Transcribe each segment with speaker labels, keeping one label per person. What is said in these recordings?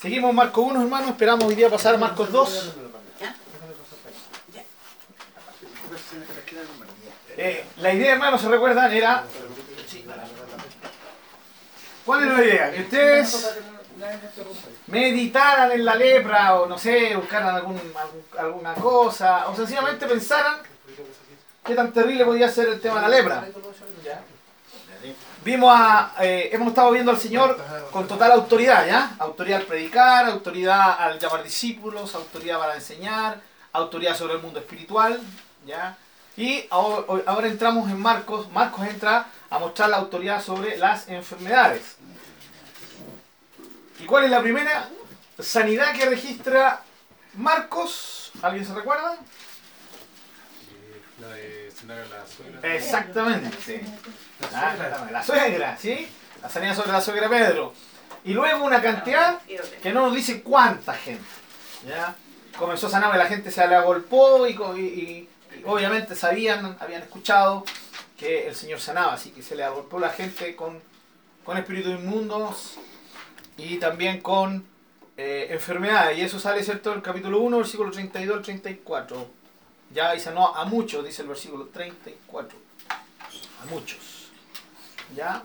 Speaker 1: Seguimos Marcos 1, hermano. Esperamos hoy día pasar a Marcos 2. Eh, la idea, hermano, ¿se recuerdan? Era. ¿Cuál era la idea? Que ustedes meditaran en la lepra o no sé, buscaran algún, algún- alguna cosa o sencillamente pensaran qué tan terrible podía ser el tema de la lepra. Vimos a, eh, hemos estado viendo al Señor con total autoridad, ¿ya? Autoridad al predicar, autoridad al llamar discípulos, autoridad para enseñar, autoridad sobre el mundo espiritual, ¿ya? Y ahora, ahora entramos en Marcos. Marcos entra a mostrar la autoridad sobre las enfermedades. ¿Y cuál es la primera sanidad que registra Marcos? ¿Alguien se recuerda?
Speaker 2: La de cenar a la suegra.
Speaker 1: Exactamente. Ah, exactamente. La suegra, ¿sí? La sanidad sobre la suegra Pedro. Y luego una cantidad que no nos dice cuánta gente. ¿ya? Comenzó a sanar, y la gente se le agolpó y, co- y- y- y obviamente sabían, habían escuchado que el Señor sanaba, así que se le agolpó la gente con, con espíritus inmundos y también con eh, enfermedades. Y eso sale, ¿cierto?, del capítulo 1, versículo 32 al 34. Ya y sanó a muchos, dice el versículo 34. A muchos. ¿Ya?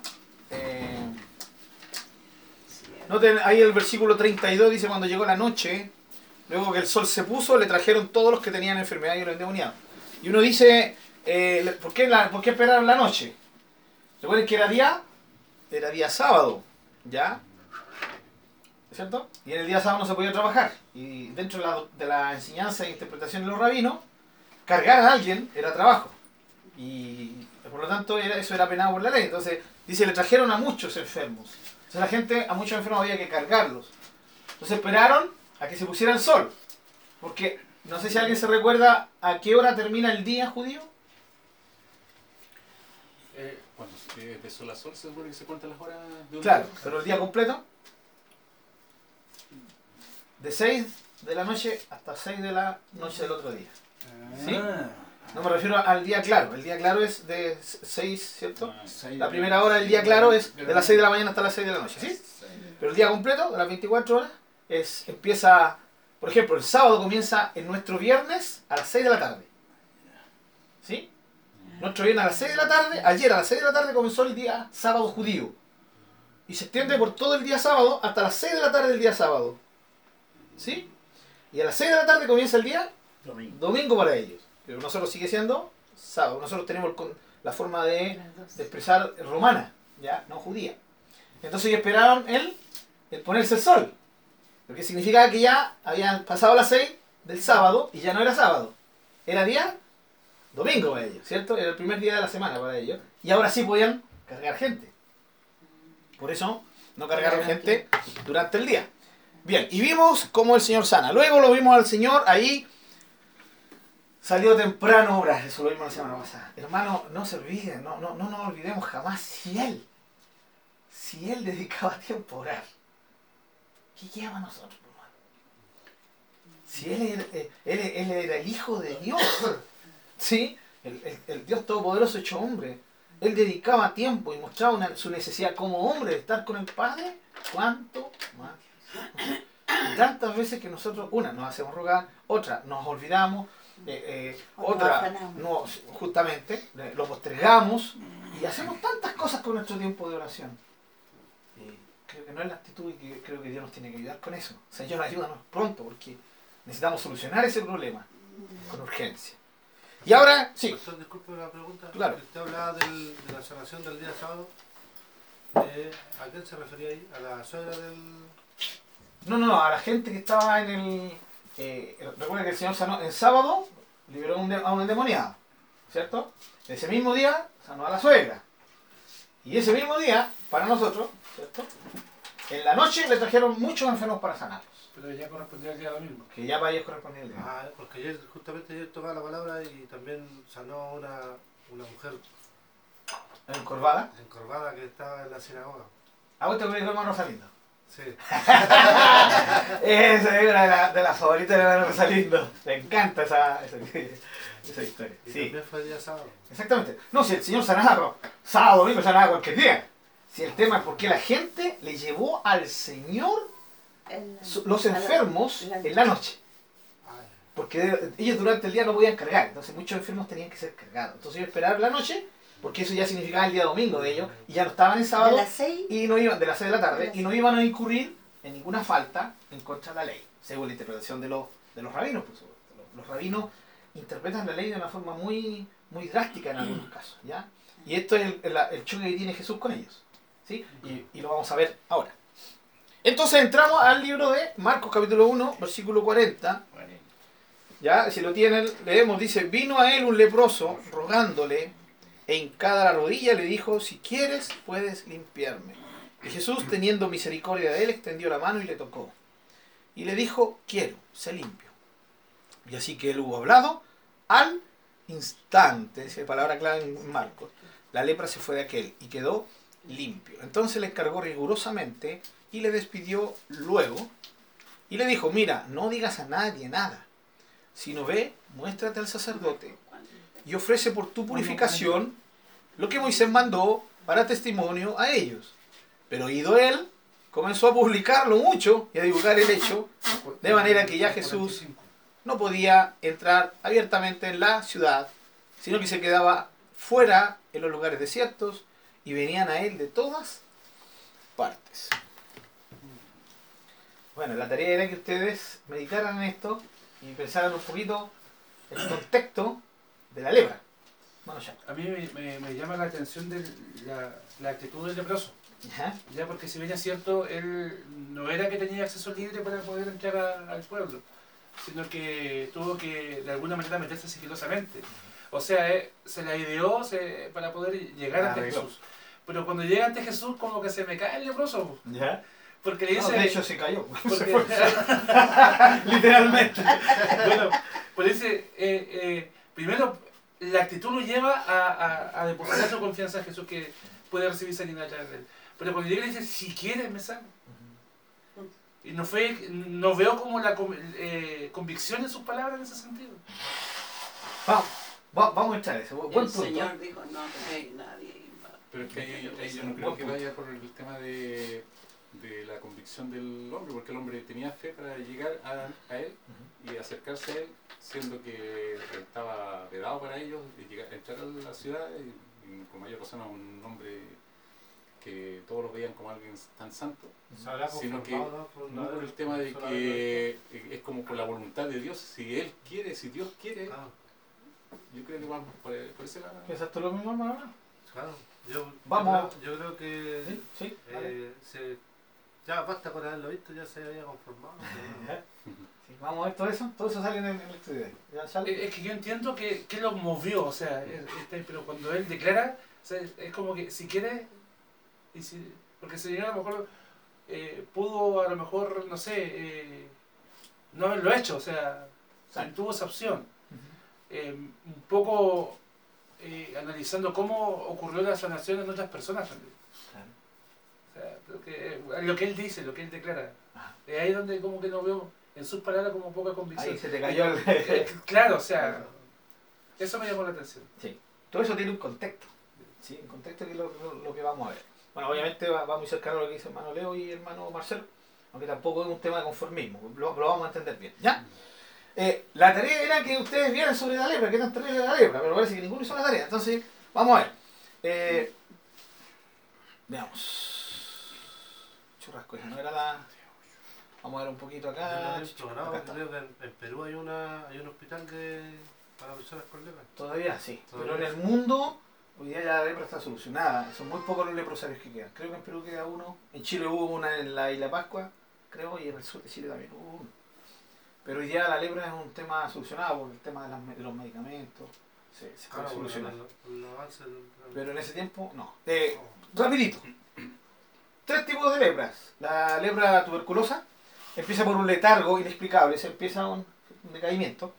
Speaker 1: Eh, noten ahí el versículo 32 dice cuando llegó la noche, luego que el sol se puso, le trajeron todos los que tenían enfermedad y los endemoniados. Y uno dice, eh, ¿por, qué la, ¿por qué esperaron la noche? Recuerden que era día, era día sábado, ¿ya? ¿Cierto? Y en el día sábado no se podía trabajar. Y dentro de de la enseñanza e interpretación de los rabinos, cargar a alguien era trabajo. Y por lo tanto era, eso era penado por la ley. Entonces, dice, le trajeron a muchos enfermos. Entonces la gente, a muchos enfermos había que cargarlos. Entonces esperaron a que se pusiera el sol. Porque no sé si alguien se recuerda a qué hora termina el día judío.
Speaker 2: Eh, cuando eh, de sol a sol se supone que se cuentan las horas de un
Speaker 1: Claro,
Speaker 2: día.
Speaker 1: pero el día completo. De 6 de la noche hasta 6 de la noche del otro día. ¿Sí? No me refiero al día claro. El día claro es de 6, ¿cierto?
Speaker 2: Ah,
Speaker 1: La primera hora del día claro es de las 6 de la mañana hasta las 6 de la noche, ¿sí? Pero el día completo, de las 24 horas, es, empieza, por ejemplo, el sábado comienza en nuestro viernes a las 6 de la tarde. ¿Sí? Nuestro viernes a las 6 de la tarde, ayer a las 6 de la tarde comenzó el día sábado judío. Y se extiende por todo el día sábado hasta las 6 de la tarde del día sábado. ¿Sí? Y a las 6 de la tarde comienza el día
Speaker 3: Domingo.
Speaker 1: domingo para ellos. Pero nosotros sigue siendo sábado. Nosotros tenemos el la forma de, de expresar romana, ya, no judía. Entonces ellos esperaron el, el ponerse el sol. Lo que significaba que ya habían pasado las 6 del sábado y ya no era sábado. Era día domingo para ellos, ¿cierto? Era el primer día de la semana para ellos. Y ahora sí podían cargar gente. Por eso no cargaron gente durante el día. Bien, y vimos cómo el Señor sana. Luego lo vimos al Señor ahí. Salió temprano orar, eso lo vimos la semana pasada. Hermano, no se olviden, no, no, no nos olvidemos jamás si Él, si Él dedicaba tiempo a orar, ¿qué quedaba a nosotros, hermano? Si Él era, eh, él, él era el Hijo de Dios, ¿sí? El, el- el Dios Todopoderoso hecho hombre. Él dedicaba tiempo y mostraba su necesidad como hombre de estar con el Padre. ¿Cuánto más? Tantas veces que nosotros, una, nos hacemos rogar, otra, nos olvidamos, eh, eh, otra, no, justamente, eh, lo postergamos y hacemos tantas cosas con nuestro tiempo de oración. Y creo que no es la actitud y que creo que Dios nos tiene que ayudar con eso. Señor, ayúdanos pronto porque necesitamos solucionar ese problema con urgencia. Y ahora, sí,
Speaker 3: Pastor, disculpe la pregunta.
Speaker 1: Claro.
Speaker 3: Usted hablaba del- de la sanación del día sábado. Eh, ¿A quién se refería ahí? ¿A la suegra del...?
Speaker 1: No, no, no, a la gente que estaba en el. Eh, recuerda que el Señor sanó el sábado, liberó un de- a un endemoniado, ¿cierto? Ese mismo día sanó a la suegra. Y ese mismo día, para nosotros, ¿cierto? En la noche le trajeron muchos enfermos para sanarlos.
Speaker 4: Pero ya correspondía al día domingo.
Speaker 1: Que ya para ellos correspondía el día.
Speaker 3: Ah, porque ayer, justamente ayer tocaba la palabra y también sanó una, una mujer
Speaker 1: Encorvada.
Speaker 3: encorvada que estaba en la sinagoga.
Speaker 1: ¿A vos te acuerdas hermano Salindo?
Speaker 3: Sí.
Speaker 1: Esa es una de las de las favoritas de la Rosalindo. Me encanta esa, esa, esa historia.
Speaker 3: Y
Speaker 1: Sí,
Speaker 3: también fue día sábado.
Speaker 1: exactamente. No, si el Señor sanaba sábado, domingo, sanaba cualquier día. Si el tema es por qué la gente le llevó al Señor los enfermos en la noche. Porque ellos durante el día no podían cargar, entonces muchos enfermos tenían que ser cargados. Entonces ellos esperaban la noche, porque eso ya significaba el día domingo de ellos, y ya no estaban en
Speaker 5: De
Speaker 1: sábado,
Speaker 5: las seis
Speaker 1: y no iban de las 6 de la tarde,
Speaker 5: De
Speaker 1: y no iban a incurrir en ninguna falta en contra de la ley, según la interpretación de los, de los rabinos. Por supuesto. Los, los rabinos interpretan la ley de una forma muy, muy drástica en algunos casos, ¿ya? Y esto es el, el- el choque que tiene Jesús con ellos, ¿sí? Y, y lo vamos a ver ahora. Entonces entramos al libro de Marcos capítulo 1, versículo 40. Ya, si lo tienen, leemos, dice, vino a él un leproso rogándole, e hincada la rodilla le dijo, si quieres, puedes limpiarme. Y Jesús, teniendo misericordia de él, extendió la mano y le tocó. Y le dijo, quiero, sé limpio. Y así que él hubo hablado, al instante, esa palabra clave en Marcos, la lepra se fue de aquel y quedó limpio. Entonces le encargó rigurosamente y le despidió luego y le dijo, mira, no digas a nadie nada, sino ve, muéstrate al sacerdote y ofrece por tu purificación lo que Moisés mandó para testimonio a ellos. Pero oído él, comenzó a publicarlo mucho y a divulgar el hecho, de manera que ya Jesús no podía entrar abiertamente en la ciudad, sino que se quedaba fuera en los lugares desiertos y venían a él de todas partes. Bueno, la tarea era que ustedes meditaran en esto y pensaran un poquito el contexto de la lepra. Bueno, ya.
Speaker 4: A mí me, me- me llama la atención de la, la actitud del leproso.
Speaker 1: Ajá.
Speaker 4: Ya porque si bien es cierto, él no era que tenía acceso libre para poder entrar a- al pueblo, sino que tuvo que de alguna manera meterse sigilosamente. O sea, eh, se la ideó se- para poder llegar ante. Jesús. Pero cuando llega ante Jesús, como que se me cae el leproso.
Speaker 1: ¿Ya?
Speaker 4: Porque le
Speaker 1: No,
Speaker 4: dice.
Speaker 1: de hecho se cayó.
Speaker 4: Porque-.
Speaker 1: Literalmente.
Speaker 4: bueno, pues dice, eh, eh, primero, la actitud lo lleva a, a, a depositar su confianza en Jesús que puede recibir sanidad a través de él. Pero cuando llega y dice, si quieres me sano. Y no, fue, no veo como la eh, convicción en sus palabras en ese sentido.
Speaker 1: Vamos, va- vamos a echar eso. Buen
Speaker 5: el
Speaker 1: punto.
Speaker 5: Señor dijo, no tenéis nadie.
Speaker 2: Pero es que ahí, ahí yo no creo que vaya por el tema de, de la convicción del hombre, porque el hombre tenía fe para llegar a, a él y acercarse a él, siendo que estaba vedado para ellos llegar, entrar a la ciudad y, y con mayor razón a un hombre que todos lo veían como alguien tan santo, Sino que
Speaker 3: ¿no? Por
Speaker 2: el tema de que es como por la voluntad de Dios, si Él quiere, si Dios quiere,
Speaker 3: Claro,
Speaker 2: yo creo que vamos por, por ese lado.
Speaker 1: ¿Piensas tú lo mismo, hermano?
Speaker 3: claro. Yo,
Speaker 1: Vamos.
Speaker 3: Yo creo, yo creo que
Speaker 1: Sí, sí.
Speaker 3: eh, se, ya basta con haberlo visto, ya se había conformado.
Speaker 1: Sí, Vamos a ver todo eso. Todo eso sale en el, en el estudio.
Speaker 4: Es que yo entiendo que, que lo movió, o sea, es- este, pero cuando él declara, o sea, es, como que si quiere, y si, porque el Señor a lo mejor eh, pudo, a lo mejor, no sé, eh, no haberlo hecho, o sea,
Speaker 1: Sí.
Speaker 4: tuvo esa opción. Eh, un poco eh, analizando cómo ocurrió la sanación en otras personas también.
Speaker 1: Claro.
Speaker 4: O sea, creo que, lo que él dice, lo que él declara. Es ahí donde como que no veo en sus palabras como poca convicción.
Speaker 1: Ahí se te cayó el...
Speaker 4: Eh, Claro, o sea, eso me llamó la atención.
Speaker 1: Todo eso tiene un contexto. ¿sí? Un contexto que es lo, lo- lo que vamos a ver. Bueno, obviamente va, va muy cercano a lo que dice hermano Leo y hermano Marcelo, aunque tampoco es un tema de conformismo, lo, lo vamos a entender bien. ¿Ya? Eh, la tarea era que ustedes vieran sobre la lepra, qué tan terrible es la lepra, pero parece que ninguno hizo la tarea. Entonces, vamos a ver. Eh, veamos. Churrasco, esa no era la. Vamos a ver un poquito
Speaker 3: Yo
Speaker 1: acá.
Speaker 3: creo que en, en Perú hay, una, hay un hospital de, para personas con lepra.
Speaker 1: Todavía sí, pero en el mundo hoy día ya la lepra está solucionada. Son muy pocos los leprosarios que quedan. Creo que en Perú queda uno. En Chile hubo una en la Isla Pascua, creo, y en el sur de Chile también hubo uno. Pero hoy día la lepra es un tema solucionado por el tema de, las de los medicamentos. Se, se puede
Speaker 3: Claro,
Speaker 1: solucionar. Pero en ese tiempo, no. Eh, rapidito. Tres tipos de lepras. La lepra tuberculosa empieza por un letargo inexplicable, se empieza un, decaimiento.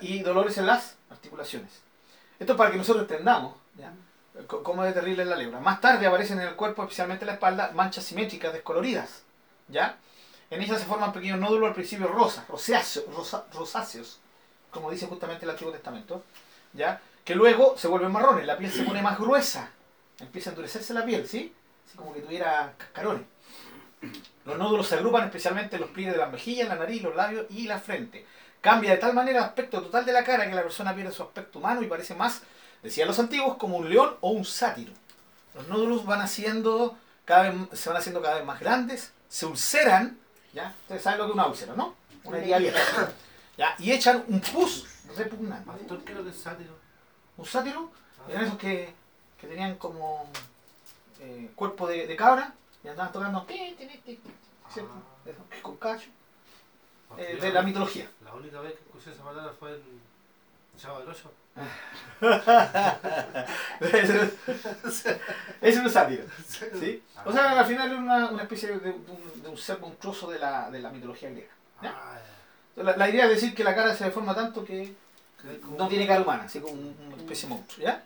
Speaker 1: Y dolores en las articulaciones. Esto es para que nosotros entendamos cómo de terrible es la lepra. Más tarde aparecen en el cuerpo, especialmente en la espalda, manchas simétricas descoloridas. ¿ya? En ella se forman pequeños nódulos al principio rosas, rosáceos, rosáceos, como dice justamente el Antiguo Testamento, ¿ya? Que luego se vuelven marrones, la piel se pone más gruesa, empieza a endurecerse la piel, ¿sí? Así como que tuviera cascarones. Los nódulos se agrupan especialmente en los pliegues de las mejillas, la nariz, los labios y la frente. Cambia de tal manera el aspecto total de la cara que la persona pierde su aspecto humano y parece más, decían los antiguos, como un león o un sátiro. Los nódulos van haciendo cada vez, se van haciendo cada vez más grandes, se ulceran, ¿ya? Ustedes saben lo que es una úlcera, ¿no? Una herida abierta. ¿ya? Y echan un pus repugnante.
Speaker 3: Pastor, ¿qué es lo que es sátiro?
Speaker 1: Un sátiro
Speaker 3: Ah,
Speaker 1: eran esos que, que tenían como eh, cuerpo de, de cabra y andaban tocando ti, ti, ti, ti, ¿cierto? Que con cacho, eh, de la mitología.
Speaker 3: La única vez que escuché esa palabra fue en el Chavo del Ocho.
Speaker 1: Es un sátiro. ¿sí? O sea, al final es una, una especie de, de un, de un ser monstruoso de la, de la mitología griega. ¿ya?
Speaker 3: Ah,
Speaker 1: La, la idea es decir que la cara se deforma tanto que no tiene cara humana, así como un- una especie de monstruo, ¿ya?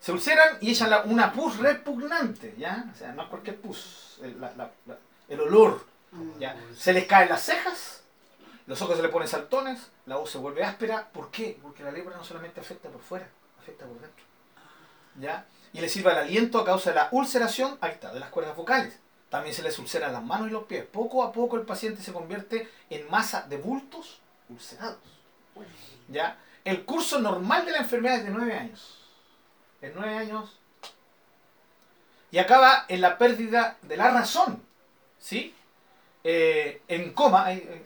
Speaker 1: Se ulceran y echan la- una pus repugnante, ¿ya? O sea, no es cualquier pus, el, la- la- el olor,
Speaker 5: Mm.
Speaker 1: ¿ya? Se les caen las cejas, los ojos se le ponen saltones, la voz se vuelve áspera, ¿por qué? Porque la lepra no solamente afecta por fuera, afecta por dentro, ¿ya? Y les sirve el aliento a causa de la ulceración, ahí está, de las cuerdas vocales. También se les ulceran las manos y los pies. Poco a poco el paciente se convierte en masa de bultos ulcerados. ¿Ya? El curso normal de la enfermedad es de 9 años. En 9 años. Y acaba en la pérdida de la razón. ¿Sí? Eh, en coma. eh,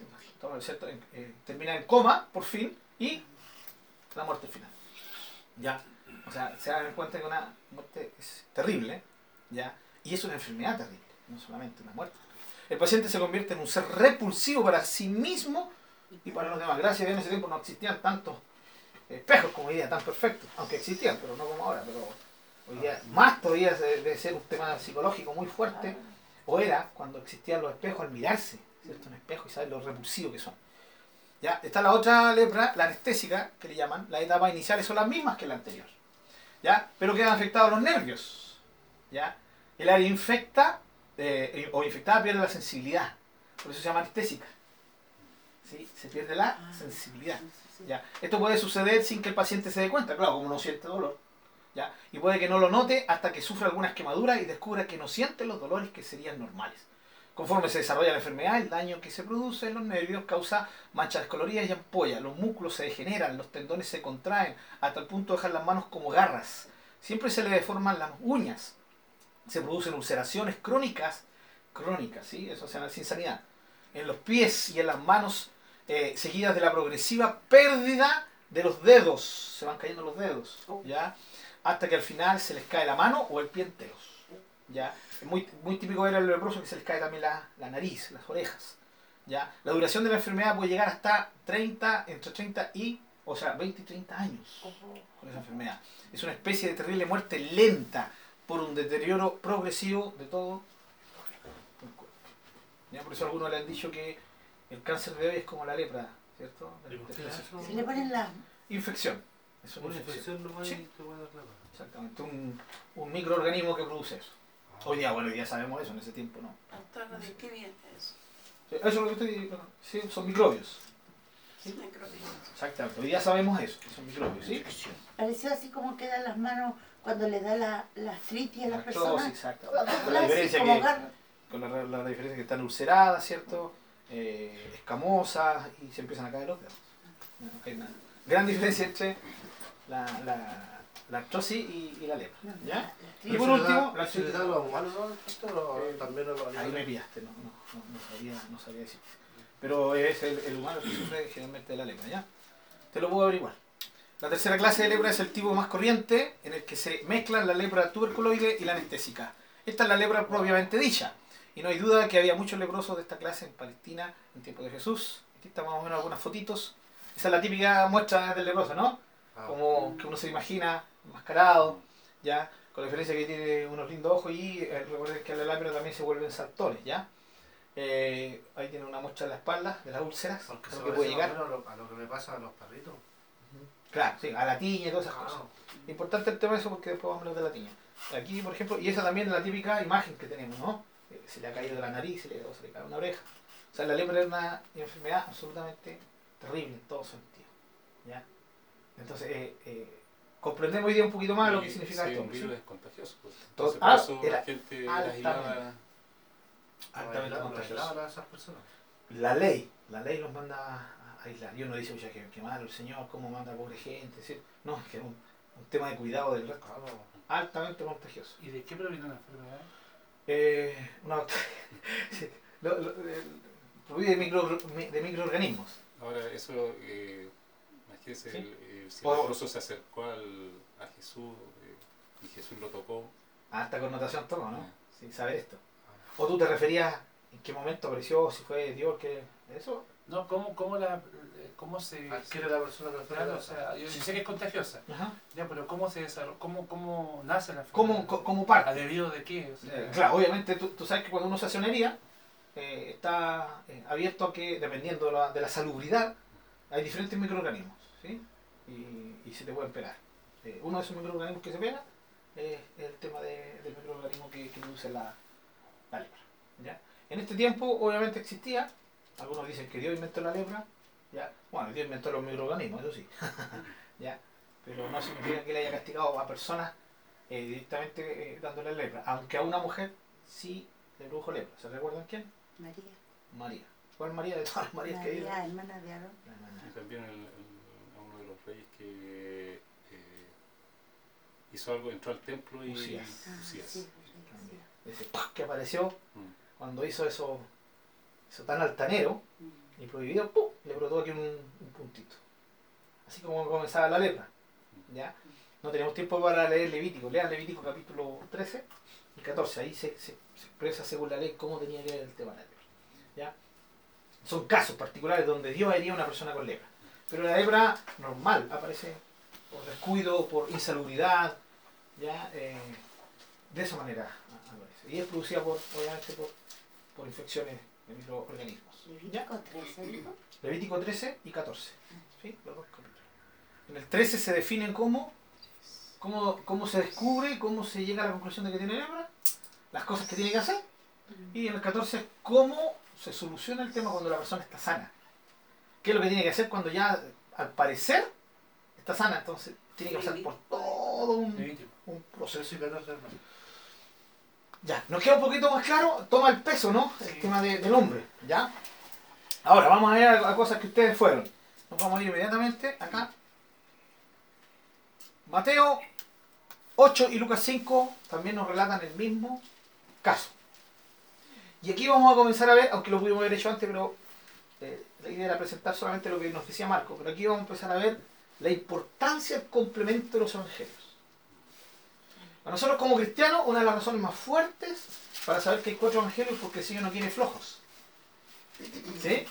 Speaker 1: eh, termina en coma, por fin. Y la muerte al final. ¿Ya? O sea, se dan cuenta que una muerte es terrible. ¿Ya? Y es una enfermedad terrible. No solamente una muerte. El paciente se convierte en un ser repulsivo para sí mismo y para los demás. Gracias a Dios en ese tiempo no existían tantos espejos como día, tan perfectos, aunque existían, pero no como ahora. Pero hoy día, más todavía de, de ser un tema psicológico muy fuerte, o era cuando existían los espejos al mirarse, ¿cierto? Un espejo y saber lo repulsivo que son. Ya, está la otra lepra, la anestésica, que le llaman, las etapas iniciales son las mismas que la anterior, ¿ya? Pero quedan afectados los nervios, ¿ya? El área infecta eh, o infectada pierde la sensibilidad, por eso se llama anestésica. ¿Sí? Se pierde la
Speaker 5: Ah,
Speaker 1: sensibilidad. ¿Ya? Esto puede suceder sin que el paciente se dé cuenta, claro, como no siente dolor. ¿ya? Y puede que no lo note hasta que sufra algunas quemaduras y descubra que no siente los dolores que serían normales. Conforme se desarrolla la enfermedad, el daño que se produce en los nervios causa manchas descoloridas y ampollas. Los músculos se degeneran, los tendones se contraen, hasta el punto de dejar las manos como garras. Siempre se le deforman las uñas. Se producen ulceraciones crónicas, crónicas, ¿sí? Eso se llama sin sanidad. En los pies y en las manos, eh, seguidas de la progresiva pérdida de los dedos. Se van cayendo los dedos, ¿ya? Hasta que al final se les cae la mano o el pie enteros. ¿ya? Es muy, muy típico ver a los leprosos que se les cae también la, la nariz, las orejas. ¿ya? La duración de la enfermedad puede llegar hasta 30, entre 30 y, o sea, 20 y 30 años con esa enfermedad. Es una especie de terrible muerte lenta por un deterioro progresivo de todo el cuerpo. ¿ya? Por eso algunos le han dicho que el cáncer de hoy es como la lepra, ¿cierto?
Speaker 3: ¿Y por qué es eso?
Speaker 6: Se le ponen las...
Speaker 1: Infección. Es una
Speaker 3: Una
Speaker 1: infección.
Speaker 3: infección
Speaker 1: Sí.
Speaker 3: voy a dar la mano.
Speaker 1: Exactamente, un, un microorganismo que produce eso. Hoy día, bueno, hoy día sabemos eso, en ese tiempo no.
Speaker 5: ¿de qué viene eso?
Speaker 1: Sí, Eso es lo que estoy sí, son microbios.
Speaker 5: Microbios.
Speaker 1: Exactamente, hoy día sabemos eso, que son microbios, ¿sí?
Speaker 6: Pareció así como quedan las manos cuando le da la, la artritis a las
Speaker 1: Artrosis,
Speaker 6: personas.
Speaker 1: exactamente. Con la diferencia que, la, la- la diferencia que están ulceradas, ¿cierto? Eh, escamosas y se empiezan a caer los dedos. Hay una gran diferencia entre la, la, la artrosis y, y la lepra. ¿Ya? Y por
Speaker 3: ¿Se le
Speaker 1: último, la
Speaker 3: ¿Se le da a los humanos
Speaker 1: Eh,
Speaker 3: también los
Speaker 1: Ahí me pillaste, no, no, no, no sabía, no sabía decir. Pero es el, el humano que sufre generalmente de la lepra, ¿ya? Te lo puedo averiguar. La tercera clase de lepra es el tipo más corriente, en el que se mezclan la lepra tuberculoide y la anestésica. Esta es la lepra propiamente dicha. Y no hay duda que había muchos leprosos de esta clase en Palestina en tiempo de Jesús. Aquí están más o menos algunas fotitos. Esa es la típica muestra del leproso, ¿no?
Speaker 3: Ah,
Speaker 1: como que uno se imagina enmascarado, ya, con la diferencia que tiene unos lindos ojos y eh, recuerden que a la lepra también se vuelven saltones, ya. Eh, ahí tiene una muestra de la espalda, de las úlceras,
Speaker 3: Porque
Speaker 1: lo que puede llegar.
Speaker 3: a lo, a lo que me pasa a los perritos.
Speaker 1: Claro, sí, a la tiña y todas esas
Speaker 3: Ah,
Speaker 1: cosas. Importante el tema de eso porque después vamos a hablar de la tiña. Aquí, por ejemplo, y esa también es la típica imagen que tenemos, ¿no? Eh, se le ha caído de la nariz, se le, o se le cae una oreja. O sea, la lepra es una enfermedad absolutamente terrible en todo sentido. ¿ya? Entonces, eh, eh, comprendemos hoy día un poquito más lo que
Speaker 2: Y
Speaker 1: significa
Speaker 2: si
Speaker 1: esto.
Speaker 2: un
Speaker 1: ¿sí?
Speaker 2: virus es contagioso. Pues. Entonces,
Speaker 1: ah,
Speaker 2: por eso
Speaker 1: era
Speaker 2: la gente las
Speaker 1: altamente.
Speaker 2: aislaba.
Speaker 1: Altamente
Speaker 3: aislaban a esas personas.
Speaker 1: La ley, la ley los manda a aislar. Y uno dice, oye, qué, qué malo el Señor, cómo manda a pobre gente. Es decir, no, es que es un, un tema de cuidado del resto.
Speaker 3: Claro.
Speaker 1: Altamente contagioso.
Speaker 4: ¿Y de qué proviene la enfermedad?
Speaker 1: Eh, una. Sí, lo- lo- el- proviene de, micro, de microorganismos.
Speaker 2: Ahora, eso, eh, imagínese,
Speaker 1: Sí.
Speaker 2: el, el si
Speaker 1: O-
Speaker 2: el leproso se acercó al, a Jesús eh, y Jesús lo tocó.
Speaker 1: Alta connotación toma, ¿no?
Speaker 2: Ah.
Speaker 1: Sí, saber esto. O tú te referías en qué momento apareció, si fue Dios, que eso.
Speaker 4: No, ¿cómo, cómo, la, cómo se...
Speaker 3: Adquiere la persona la
Speaker 4: Claro, o sea, yo sé que es contagiosa,
Speaker 1: Ajá.
Speaker 4: ya, pero ¿cómo se desarrolla? ¿Cómo, cómo nace la
Speaker 1: ¿Cómo,
Speaker 4: enfermedad?
Speaker 1: cómo
Speaker 4: ¿A
Speaker 1: parte?
Speaker 4: debido de qué? O sea,
Speaker 1: Eh, claro, obviamente tú, tú sabes que cuando uno se hace una herida, eh, está eh, abierto a que, dependiendo de la, de la salubridad, hay diferentes microorganismos, ¿sí? Y, y se te pueden pegar. Eh, uno de esos microorganismos que se pega es el tema de- del microorganismo que, que produce la, la lepra. ¿ya? En este tiempo, obviamente, existía, algunos dicen que Dios inventó la lepra, ¿ya? bueno, Dios inventó los microorganismos, eso sí, ¿ya? pero no significa que le haya castigado a personas eh, directamente eh, dándole lepra, aunque a una mujer sí le produjo lepra. ¿Se recuerdan quién?
Speaker 6: María.
Speaker 1: María. ¿Cuál María de todas las Marías que hay?
Speaker 6: María, hermana de Aarón.
Speaker 2: Y también el- el- a uno de los reyes que eh, hizo algo, entró al templo y
Speaker 1: Usías.
Speaker 6: Ah,
Speaker 2: Usías.
Speaker 6: sí.
Speaker 1: Ese ¡pah! que apareció
Speaker 2: Mm.
Speaker 1: cuando hizo eso, eso tan altanero
Speaker 6: Mm.
Speaker 1: Y prohibido, ¡pum! le brotó aquí un, un puntito. Así como comenzaba la lepra. ¿ya? No tenemos tiempo para leer Levítico. Lean Levítico capítulo 13 y 14. Ahí se, expresa según la ley cómo tenía que ver el tema de la lepra. ¿ya? Son casos particulares donde Dios haría a una persona con lepra. Pero la lepra normal aparece por descuido, por insalubridad, ¿ya? Eh, de esa manera aparece. Y es producida por, obviamente por, por infecciones de microorganismos.
Speaker 6: Levítico 13, dijo.
Speaker 1: Levítico 13 y 14. ¿sí? Los dos capítulos. En el 13 se definen cómo, cómo, cómo se descubre, cómo se llega a la conclusión de que tiene lepra, las cosas que tiene que hacer. Y en el 14 cómo se soluciona el tema cuando la persona está sana. ¿Qué es lo que tiene que hacer cuando ya, al parecer, está sana? Entonces tiene que pasar por todo un, un proceso. Ya, nos queda un poquito más claro, toma el peso, ¿no? El tema de- del hombre, ¿ya? Ahora, vamos a a, a cosas que ustedes fueron. Nos vamos a ir inmediatamente acá. Mateo 8 y Lucas 5 también nos relatan el mismo caso. Y aquí vamos a comenzar a ver, aunque lo pudimos haber hecho antes, pero eh, la idea era presentar solamente lo que nos decía Marco, pero aquí vamos a empezar a ver la importancia del complemento de los evangelios. Para nosotros como cristianos, una de las razones más fuertes para saber que hay cuatro evangelios es porque el Señor no tiene flojos. ¿Sí?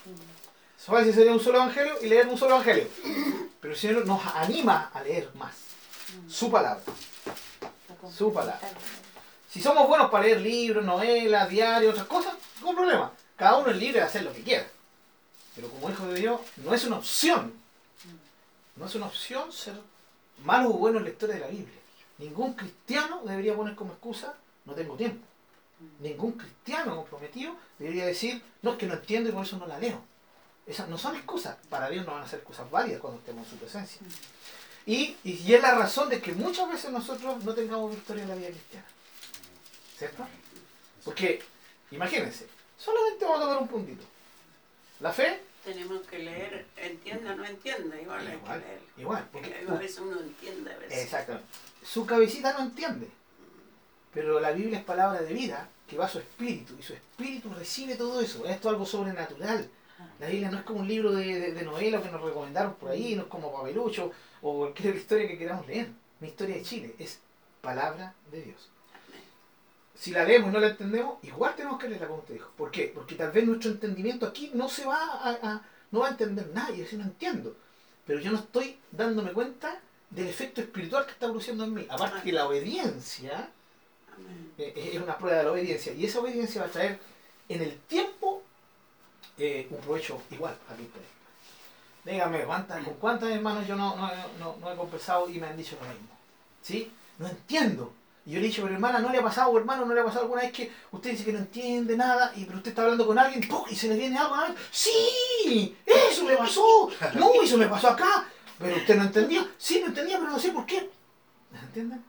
Speaker 1: Fácil sería un solo evangelio y leer un solo evangelio. Pero el Señor nos anima a leer más. Su palabra. Su palabra. Si somos buenos para leer libros, novelas, diarios, otras cosas, ningún problema. Cada uno es libre de hacer lo que quiera. Pero como hijo de Dios, no es una opción. No es una opción ser malo o bueno lectores de la Biblia. Ningún cristiano debería poner como excusa, no tengo tiempo. Ningún cristiano comprometido debería decir, no es que no entiendo y por eso no la leo. Esas no son excusas. Para Dios no van a ser excusas válidas cuando estemos en su presencia. Y, y, es la razón de que muchas veces nosotros no tengamos victoria en la vida cristiana. ¿Cierto? Porque, imagínense, solamente vamos a tocar un puntito. La fe,
Speaker 5: Tenemos que leer, entienda o no entienda, igual hay que
Speaker 1: igual,
Speaker 5: leer.
Speaker 1: igual. Porque,
Speaker 5: Porque a veces uno entiende, a veces.
Speaker 1: Exactamente. Su cabecita no entiende. Pero la Biblia es palabra de vida que va a su espíritu. Y su espíritu recibe todo eso. Esto es algo sobrenatural. La Biblia no es como un libro de, de, de novela que nos recomendaron por ahí, no es como Papelucho o cualquier historia que queramos leer. Mi historia de Chile es palabra de Dios. Si la leemos y no la entendemos, igual tenemos que leerla como usted dijo. ¿Por qué? Porque tal vez nuestro entendimiento aquí no se va a, a- no va a entender nadie, si no entiendo. Pero yo no estoy dándome cuenta del efecto espiritual que está produciendo en mí. Aparte que la obediencia es una prueba de la obediencia. Y esa obediencia va a traer en el tiempo eh, un provecho igual a usted. Dígame, ¿cuántas, ¿con cuántas hermanos yo no, no, no- he conversado y me han dicho lo mismo? ¿Sí? No entiendo. Y yo le he dicho, pero hermana, ¿no le ha pasado, hermano, no le ha pasado alguna vez que usted dice que no entiende nada, y pero usted está hablando con alguien y se le viene algo a? ¡Sí! ¡Eso me pasó! ¡No, eso me pasó acá! Pero usted no entendía. Sí, no entendía, pero no sé por qué. ¿Me entienden?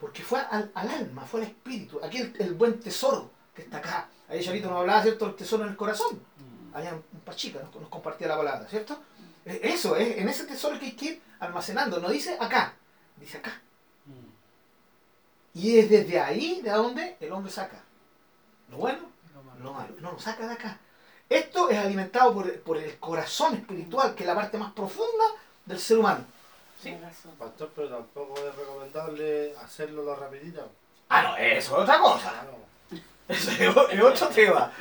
Speaker 1: Porque fue al, al alma, fue al espíritu. Aquí el, el buen tesoro que está acá. Ahí Charito nos hablaba, ¿cierto? El tesoro en el corazón. Allá en Pachica nos, nos compartía la palabra, ¿cierto? Eh, Eso, es en ese tesoro que hay que ir almacenando. No dice acá, dice acá. Y es desde ahí de donde el hombre saca lo bueno, lo malo. No, lo saca de acá. Esto es alimentado por, por el corazón espiritual, que es la parte más profunda del ser humano.
Speaker 6: Razón.
Speaker 3: Pastor, pero tampoco es recomendable hacerlo la rapidita.
Speaker 1: Ah, no, eso es otra cosa.
Speaker 3: Claro.
Speaker 1: Eso es otro tema.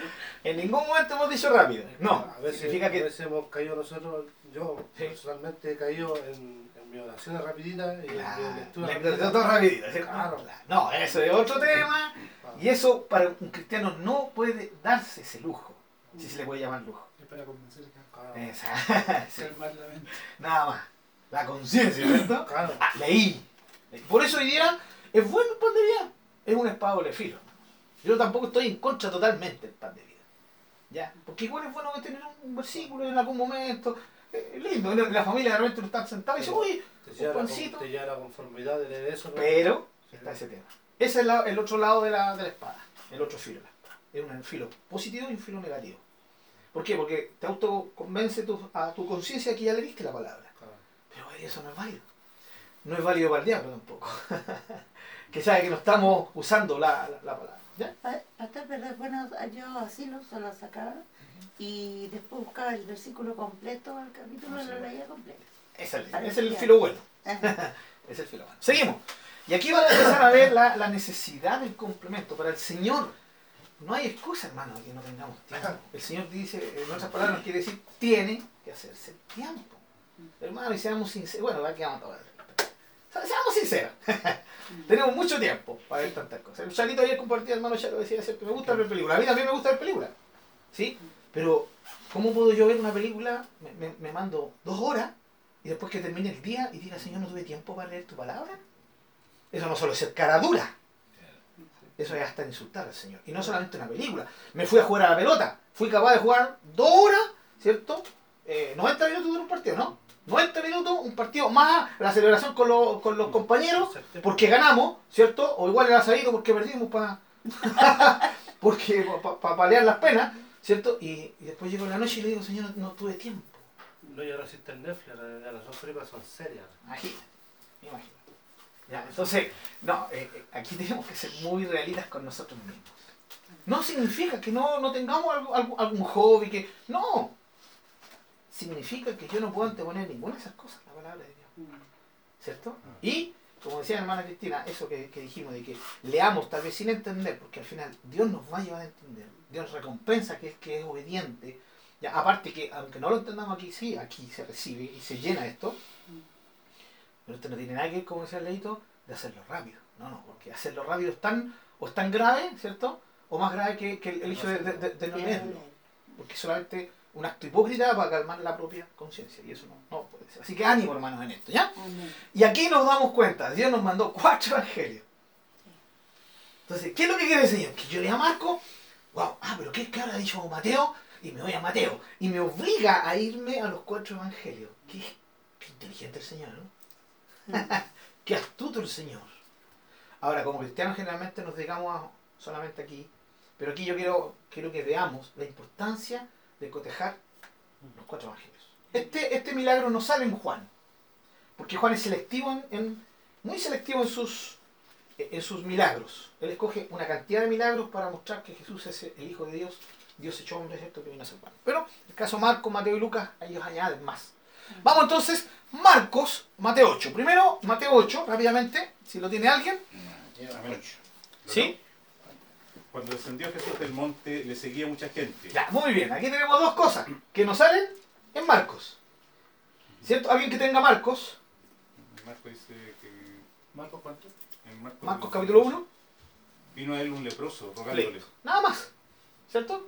Speaker 1: En ningún momento hemos dicho rápido. No,
Speaker 3: A veces,
Speaker 1: significa
Speaker 3: a
Speaker 1: que
Speaker 3: veces hemos caído nosotros, yo
Speaker 1: Sí.
Speaker 3: personalmente he caído en, en mis oraciones rapiditas y en
Speaker 1: Claro,
Speaker 3: mi lectura
Speaker 1: le-
Speaker 3: rapidita.
Speaker 1: rapidito, ¿cierto?
Speaker 3: Claro.
Speaker 1: No, eso es otro tema.
Speaker 3: Claro.
Speaker 1: Y eso para un cristiano no puede darse ese lujo. Si se le puede llamar lujo.
Speaker 4: Es para convencer a
Speaker 1: sí,
Speaker 4: la mente.
Speaker 1: nada más. La conciencia, ¿cierto?
Speaker 3: Claro.
Speaker 1: Ah, leí. Por eso hoy día es bueno el pan de vida. Es un espada de filo. Yo tampoco estoy en contra totalmente del pan de vida. ¿Ya? Porque igual es bueno tener un versículo en algún momento. Eh, Es lindo. La familia de repente está sentado y dice, uy,
Speaker 3: Te
Speaker 1: un pancito.
Speaker 3: te lleva la conformidad de leer eso. ¿no?
Speaker 1: Pero está ese tema. Ese es la- el otro lado de la, de la espada. El otro filo de la espada. Es un filo positivo y un filo negativo. ¿Por qué? Porque te autoconvence tu- a tu conciencia que ya le diste la palabra. Pero eso no es válido. No es válido para el diablo tampoco. que sabe que no estamos usando la, la- la palabra. ¿Ya?
Speaker 6: Pa- Pastor, pero es bueno, yo así lo solo sacaba y después buscaba el versículo completo, el capítulo y lo leía completo.
Speaker 1: Es el, es el filo bueno. Es el filo bueno. Seguimos. Y aquí vamos a empezar a ver la, la necesidad del complemento. Para el Señor no hay excusa, hermano, de que no tengamos tiempo. El Señor dice, en otras palabras, quiere decir, tiene que hacerse tiempo. Hermano, y seamos sinceros. Bueno, aquí vamos a. Seamos sinceros. Tenemos mucho tiempo para ver tantas cosas. El Charito ayer compartía, hermano Charo decía, ¿cierto? me gusta ver películas. A mí también me gusta ver películas. ¿Sí? Pero, ¿cómo puedo yo ver una película? Me, me- me mando dos horas y después que termine el día y diga, Señor, no tuve tiempo para leer tu palabra. Eso no solo es ser cara dura. Eso es hasta insultar al Señor. Y no solamente una película. Me fui a jugar a la pelota. Fui capaz de jugar dos horas, ¿cierto? Eh, 90 minutos dura un partido, ¿no? 90 minutos, un partido más la celebración con, los- con los compañeros, porque ganamos, ¿cierto? O igual el asadito porque perdimos para porque para paliar las penas, ¿cierto? Y, y después llego en la noche y le digo, Señor, no, no tuve tiempo.
Speaker 3: No, y ahora existe el Netflix, ahora ya las son películas son serias.
Speaker 1: Imagínate, imagínate. Ya, entonces, no, eh, eh, aquí tenemos que ser muy realistas con nosotros mismos. No significa que no, no tengamos algo- algo- algún hobby, que. No. Significa que yo no puedo anteponer ninguna de esas cosas a la palabra de Dios. ¿Cierto? Y, como decía la hermana Cristina, eso que, que dijimos de que leamos tal vez sin entender, porque al final Dios nos va a llevar a entender. Dios recompensa que es que es obediente. Ya, aparte que, aunque no lo entendamos aquí, sí, aquí se recibe y se llena esto. Pero esto no tiene nada que ver, como decía el leito, de hacerlo rápido. No, no, porque hacerlo rápido es tan, o es tan grave, ¿cierto? O más grave que, que el, hecho de, de- de- de no leerlo. Porque solamente un acto hipócrita para calmar la propia conciencia. Y eso no, no puede ser. Así que ánimo, hermanos, en esto, ¿ya?
Speaker 6: Amén.
Speaker 1: Y aquí nos damos cuenta, Dios nos mandó cuatro evangelios. Entonces, ¿qué es lo que quiere el Señor? Que yo lea Marco, wow, ah, pero ¿qué, qué habrá dicho Mateo? Y me voy a Mateo. Y me obliga a irme a los cuatro evangelios. Qué, qué inteligente el Señor, ¿no? qué astuto el Señor. Ahora, como cristianos generalmente nos dedicamos solamente aquí, pero aquí yo quiero, quiero que veamos la importancia de cotejar los cuatro evangelios. Este, este milagro no sale en Juan, porque Juan es selectivo en, en- muy selectivo en sus, en sus milagros. Él escoge una cantidad de milagros para mostrar que Jesús es el Hijo de Dios, Dios hecho hombre, ¿cierto? Que vino a salvar. Pero el caso Marcos, Mateo y Lucas, ellos añaden más. Vamos entonces, Marcos, Mateo 8. Primero, Mateo 8, rápidamente, si lo tiene alguien.
Speaker 2: Amén.
Speaker 1: ¿Sí?
Speaker 2: Cuando descendió Jesús del monte, le seguía mucha gente.
Speaker 1: Ya, muy bien. Aquí tenemos dos cosas que nos salen en Marcos. ¿Cierto? Alguien que tenga Marcos,
Speaker 2: Marcos dice que.
Speaker 4: Marcos, ¿cuánto?
Speaker 2: En Marcos,
Speaker 1: Marcos capítulo 1,
Speaker 2: Vino a él un leproso, rogándole.
Speaker 1: nada más. ¿Cierto?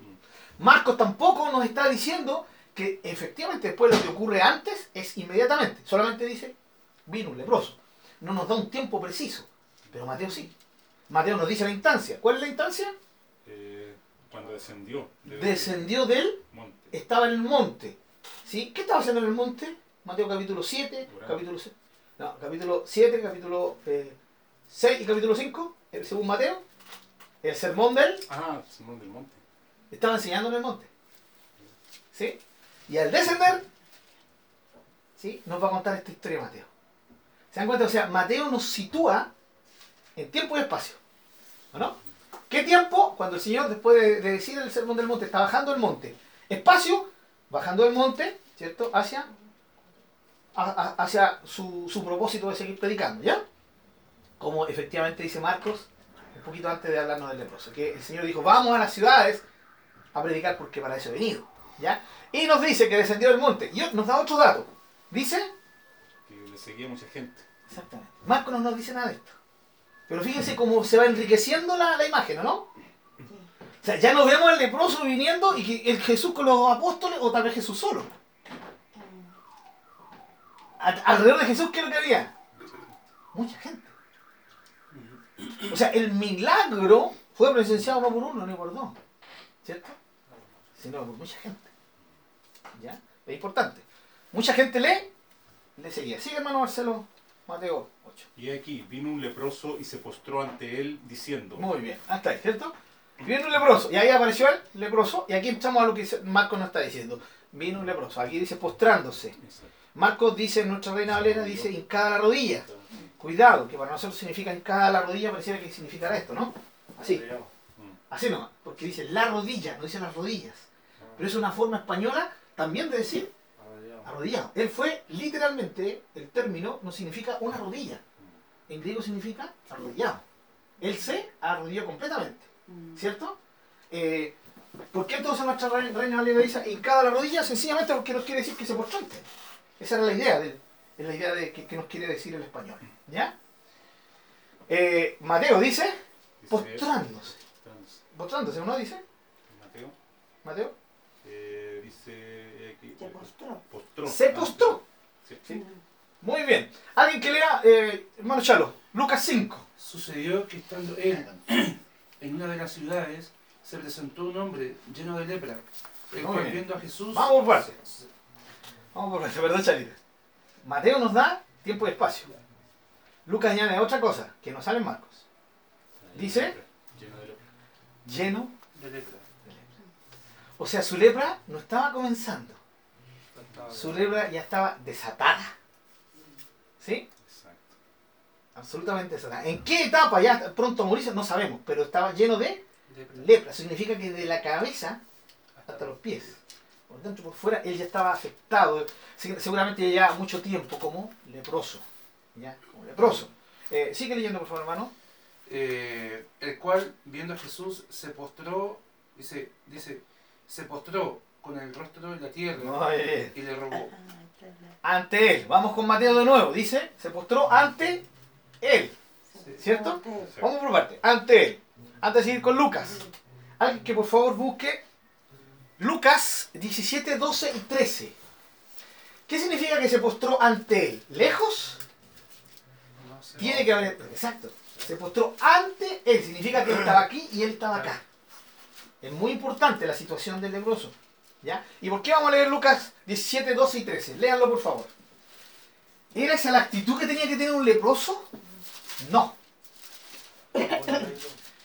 Speaker 1: Marcos tampoco nos está diciendo que efectivamente después lo que ocurre antes es inmediatamente. Solamente dice, vino un leproso. No nos da un tiempo preciso. Pero Mateo sí. Mateo nos dice la instancia. ¿Cuál es la instancia?
Speaker 2: Eh, cuando descendió. de-
Speaker 1: Descendió del,
Speaker 2: monte.
Speaker 1: estaba en el monte. ¿Sí? ¿Qué estaba haciendo en el monte? Mateo capítulo 7,
Speaker 2: Orando.
Speaker 1: capítulo, se- no, capítulo 7, capítulo eh, 6 y capítulo 5, eh, según Mateo. El sermón de él
Speaker 2: Ah, Simón del Monte.
Speaker 1: estaba enseñando en el monte. ¿Sí? Y al descender, ¿sí? Nos va a contar esta historia Mateo. ¿Se dan cuenta? O sea, Mateo nos sitúa en tiempo y espacio. ¿O no? ¿Qué tiempo? Cuando el Señor, después de, de decir el sermón del monte, está bajando el monte. Espacio, bajando el monte, ¿cierto? Hacia, a- a- hacia su, su propósito de seguir predicando, ¿ya? Como efectivamente dice Marcos, un poquito antes de hablarnos del leproso, que el Señor dijo, vamos a las ciudades a predicar porque para eso he venido, ¿ya? Y nos dice que descendió del monte. Y nos da otro dato. Dice,
Speaker 2: Que le seguía mucha gente.
Speaker 1: exactamente, Marcos no nos dice nada de esto. Pero fíjense cómo se va enriqueciendo la, la imagen, ¿no? O sea, ya no vemos al leproso viniendo y que el Jesús con los apóstoles o tal vez Jesús solo. Alrededor de Jesús, ¿qué es lo que había? Mucha gente. O sea, el milagro fue presenciado no por uno ni por dos, ¿cierto? Sino por mucha gente. ¿Ya? Es importante. Mucha gente lee, le seguía. Sigue hermano Marcelo, Mateo 8.
Speaker 2: Y aquí vino un leproso y se postró ante él diciendo.
Speaker 1: Muy bien, hasta ahí, ¿cierto? Viene un leproso, y ahí apareció el leproso, y aquí entramos a lo que Marcos nos está diciendo. Vino un leproso, aquí dice postrándose.
Speaker 2: Exacto.
Speaker 1: Marcos dice, nuestra reina Valera, dice hincada la rodilla. Cuidado, que para nosotros significa hincada la rodilla, pareciera que significara esto, ¿no? Así,
Speaker 2: Mm.
Speaker 1: así nomás, porque dice la rodilla, no dice las rodillas. Pero es una forma española también de decir arrodillado. Él fue, literalmente, el término no significa una rodilla. En griego significa arrodillado. Él se arrodilló completamente. ¿Cierto? Eh, ¿Por qué entonces nuestra re- reina Valera dice hincada la rodilla? Sencillamente porque nos quiere decir que se postró. Esa era la idea, de, es la idea de que, que nos quiere decir el español. ¿Ya? Eh, Mateo dice postrándose.
Speaker 2: postrándose.
Speaker 1: ¿no dice?
Speaker 2: Mateo.
Speaker 1: Mateo.
Speaker 2: eh, dice.
Speaker 6: Se postró.
Speaker 2: Postró.
Speaker 1: Se postró.
Speaker 2: Sí.
Speaker 1: Sí. Muy bien. Alguien que lea, eh, hermano Chalo, Lucas 5.
Speaker 4: Sucedió que estando él en una de las ciudades, se presentó un hombre lleno de lepra, el
Speaker 1: Muy
Speaker 4: cual
Speaker 1: bien.
Speaker 4: viendo a Jesús...
Speaker 1: Vamos por partes. Vamos por partes, perdón, Charita. Mateo nos da tiempo y espacio. Lucas añade otra cosa, que no sale en Marcos. Dice-
Speaker 2: Lleno de lepra.
Speaker 1: Lleno
Speaker 4: de lepra.
Speaker 1: O sea, su lepra no estaba comenzando. Su lepra ya estaba desatada. ¿Sí?
Speaker 2: Exacto.
Speaker 1: Absolutamente desatada. ¿En qué etapa ya pronto morirse? No sabemos, pero estaba lleno de
Speaker 4: lepra.
Speaker 1: lepra. Significa que de la cabeza hasta los pies. Por dentro por fuera, él ya estaba afectado. Se- Seguramente ya mucho tiempo como leproso. ¿Ya? Como leproso. Eh, sigue leyendo, por favor, hermano.
Speaker 4: Eh, el cual, viendo a Jesús, se postró, dice, dice, se postró con el rostro en la tierra
Speaker 1: Muy bien.
Speaker 4: y le rogó.
Speaker 6: Ah.
Speaker 1: Ante él. Vamos con Mateo de nuevo. Dice, se postró ante él. ¿Cierto? Vamos por parte. Ante él. Antes de seguir con Lucas. Alguien que por favor busque Lucas 17, 12 y 13. ¿Qué significa que se postró ante él? ¿Lejos?
Speaker 4: No sé.
Speaker 1: Tiene que haber. Exacto. Se postró ante él. Significa que él estaba aquí y él estaba acá. Es muy importante la situación del leproso. ¿Ya? ¿Y por qué vamos a leer Lucas 17, 12 y 13? Léanlo por favor. ¿Era esa la actitud que tenía que tener un leproso? No.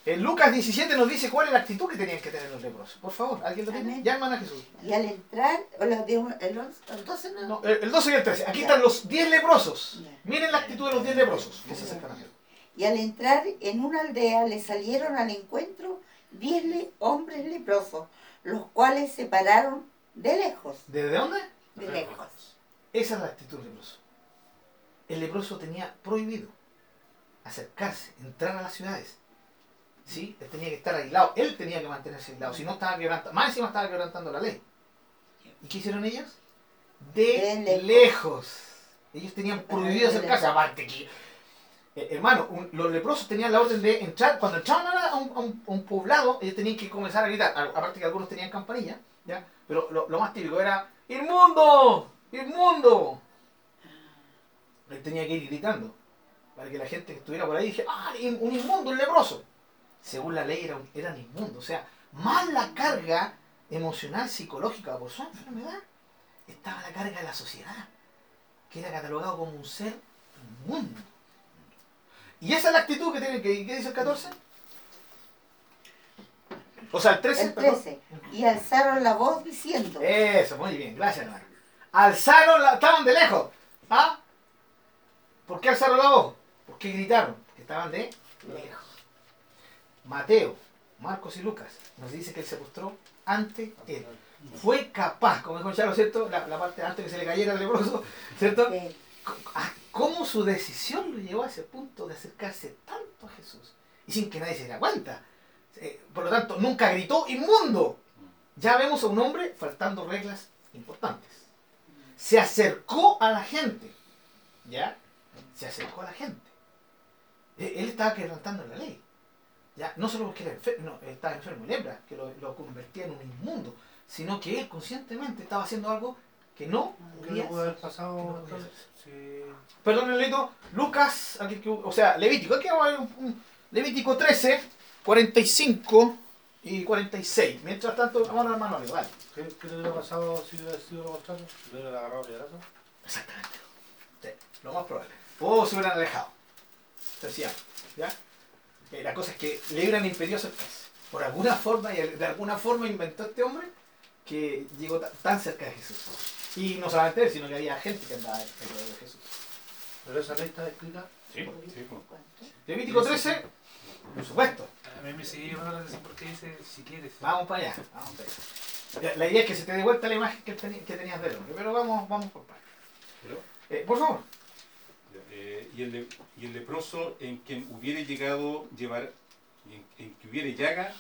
Speaker 1: En Lucas 17 nos dice cuál es la actitud que tenían que tener los leprosos. Por favor, ¿alguien lo tiene? Ya, hermana Jesús.
Speaker 6: Y al entrar, los de el, once- el 12 no.
Speaker 1: No, el el 12 y el 13. Aquí
Speaker 6: Ya.
Speaker 1: están los 10 leprosos.
Speaker 6: Ya.
Speaker 1: Miren la actitud de los 10 leprosos que se acercan a él.
Speaker 6: Y al entrar en una aldea le salieron al encuentro diez le- hombres leprosos, los cuales se pararon de lejos,
Speaker 1: ¿Desde dónde?
Speaker 6: de lejos.
Speaker 1: Esa es la actitud del leproso. El leproso tenía prohibido acercarse, entrar a las ciudades. ¿Sí? Él tenía que estar aislado. Él tenía que mantenerse aislado. Si no estaba quebrantando, más encima estaba quebrantando la ley. ¿Y qué hicieron ellos? De,
Speaker 6: De
Speaker 1: lejos.
Speaker 6: lejos.
Speaker 1: Ellos tenían prohibido acercarse. Aparte que, eh, hermano, los leprosos tenían la orden de entrar. Cuando entraban a, un, poblado, ellos tenían que comenzar a gritar. Aparte que algunos tenían campanilla, ¿ya? Pero lo, más típico era: ¡Inmundo! ¡Inmundo! Él tenía que ir gritando. para que la gente que estuviera por ahí dije, ah, un inmundo, un leproso. Según la ley era eran inmundos. O sea, más la carga emocional, psicológica por su enfermedad, estaba la carga de la sociedad, que era catalogado como un ser inmundo. Y esa es la actitud que tiene que, ¿qué dice el 14? O sea, el 13.
Speaker 6: El
Speaker 1: perdón.
Speaker 6: 13. Y alzaron la voz diciendo.
Speaker 1: Eso, muy bien, gracias hermano. Alzaron la, estaban de lejos. ¿Ah? ¿Por qué alzaron la voz? ¿Por qué gritaron? Porque estaban de lejos. Mateo, Marcos y Lucas nos dice que él se postró ante él. Fue capaz, como dijo Charo, ¿cierto? La, la parte antes que se le cayera el leproso, ¿cierto?
Speaker 6: eh,
Speaker 1: Ah, ¿Cómo su decisión lo llevó a ese punto de acercarse tanto a Jesús? Y sin que nadie se diera cuenta. Eh, por lo tanto, nunca gritó inmundo. Ya vemos a un hombre faltando reglas importantes. Se acercó a la gente. ¿Ya? Se acercó a la gente. Eh, Él estaba quebrantando la ley. ¿Ya? No solo porque era enfermo, no, estaba enfermo de lepra, que lo convertía en un inmundo, sino que él conscientemente estaba haciendo algo que no
Speaker 3: ¿Qué
Speaker 1: podía
Speaker 3: le pudo haber pasado?
Speaker 1: no?
Speaker 3: Sí.
Speaker 1: Perdón, Leito, Lucas, aquí, o sea, Levítico, aquí vamos a ver un- un- Levítico 13, 45 y 46. Mientras tanto, vamos al manual, vale.
Speaker 3: ¿Qué, ¿Qué le hubiera pasado si hubiera sido lo contrario? ¿Le hubiera agarrado el brazo?
Speaker 1: Exactamente. Sí, lo más probable. O se hubieran alejado. Sencillamente, ¿ya? Eh, la cosa es que le hubieran impedido acercarse. Por alguna forma, y de alguna forma inventó este hombre que llegó ta- tan cerca de Jesús. Y no solamente él, sino que había gente que andaba alrededor de Jesús.
Speaker 3: Pero esa ley está escrita.
Speaker 2: Sí, sí, pues.
Speaker 1: Levítico 13, por supuesto.
Speaker 4: A mí me sigue llamando la atención porque dice si quieres.
Speaker 1: Vamos para allá. Vamos para allá. La idea es que se te dé vuelta la imagen que, tenías del hombre, pero vamos, vamos por partes.
Speaker 2: Pero,
Speaker 1: Eh, por favor.
Speaker 2: eh, y, el le- y el leproso en quien hubiere llegado llevar en, en que hubiere llaga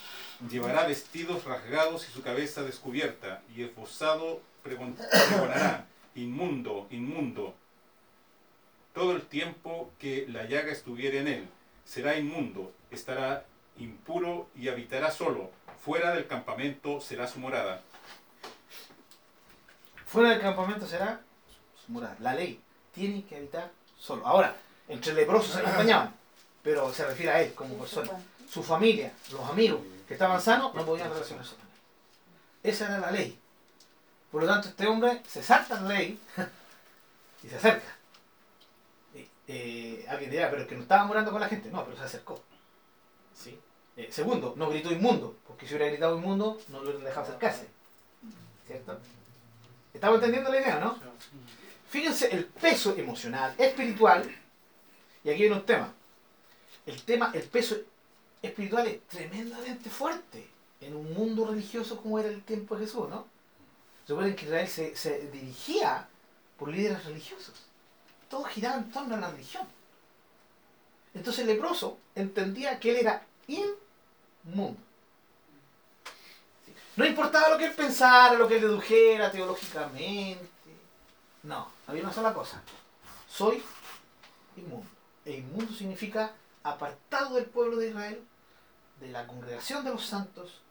Speaker 2: llevará vestidos rasgados y su cabeza descubierta y esbozado pregonará inmundo inmundo todo el tiempo que la llaga estuviere en él será inmundo estará impuro y habitará solo fuera del campamento será su morada
Speaker 1: Fuera del campamento será su morada. La ley tiene que habitar solo. Ahora, entre leprosos se acompañaban, pero se refiere a él como persona. Su familia, los amigos que estaban sanos, no podían relacionarse con él. Esa era la ley. Por lo tanto, este hombre se salta la ley y se acerca. Eh, alguien dirá, pero es que no estaba morando con la gente. No, pero se acercó. ¿Sí? Eh, segundo, no gritó inmundo, porque si hubiera gritado inmundo, no lo hubieran dejado acercarse. ¿Cierto? ¿Estamos entendiendo la idea, no? Fíjense el peso emocional, espiritual, y aquí hay unos temas. El tema, el peso espiritual es tremendamente fuerte en un mundo religioso como era el tiempo de Jesús, ¿no? Recuerden que Israel se, se dirigía por líderes religiosos. Todo giraba en torno a la religión. Entonces el leproso entendía que él era inmundo. No importaba lo que él pensara, lo que él dedujera teológicamente. No, había una sola cosa. Soy inmundo. E inmundo significa apartado del pueblo de Israel, de la congregación de los santos,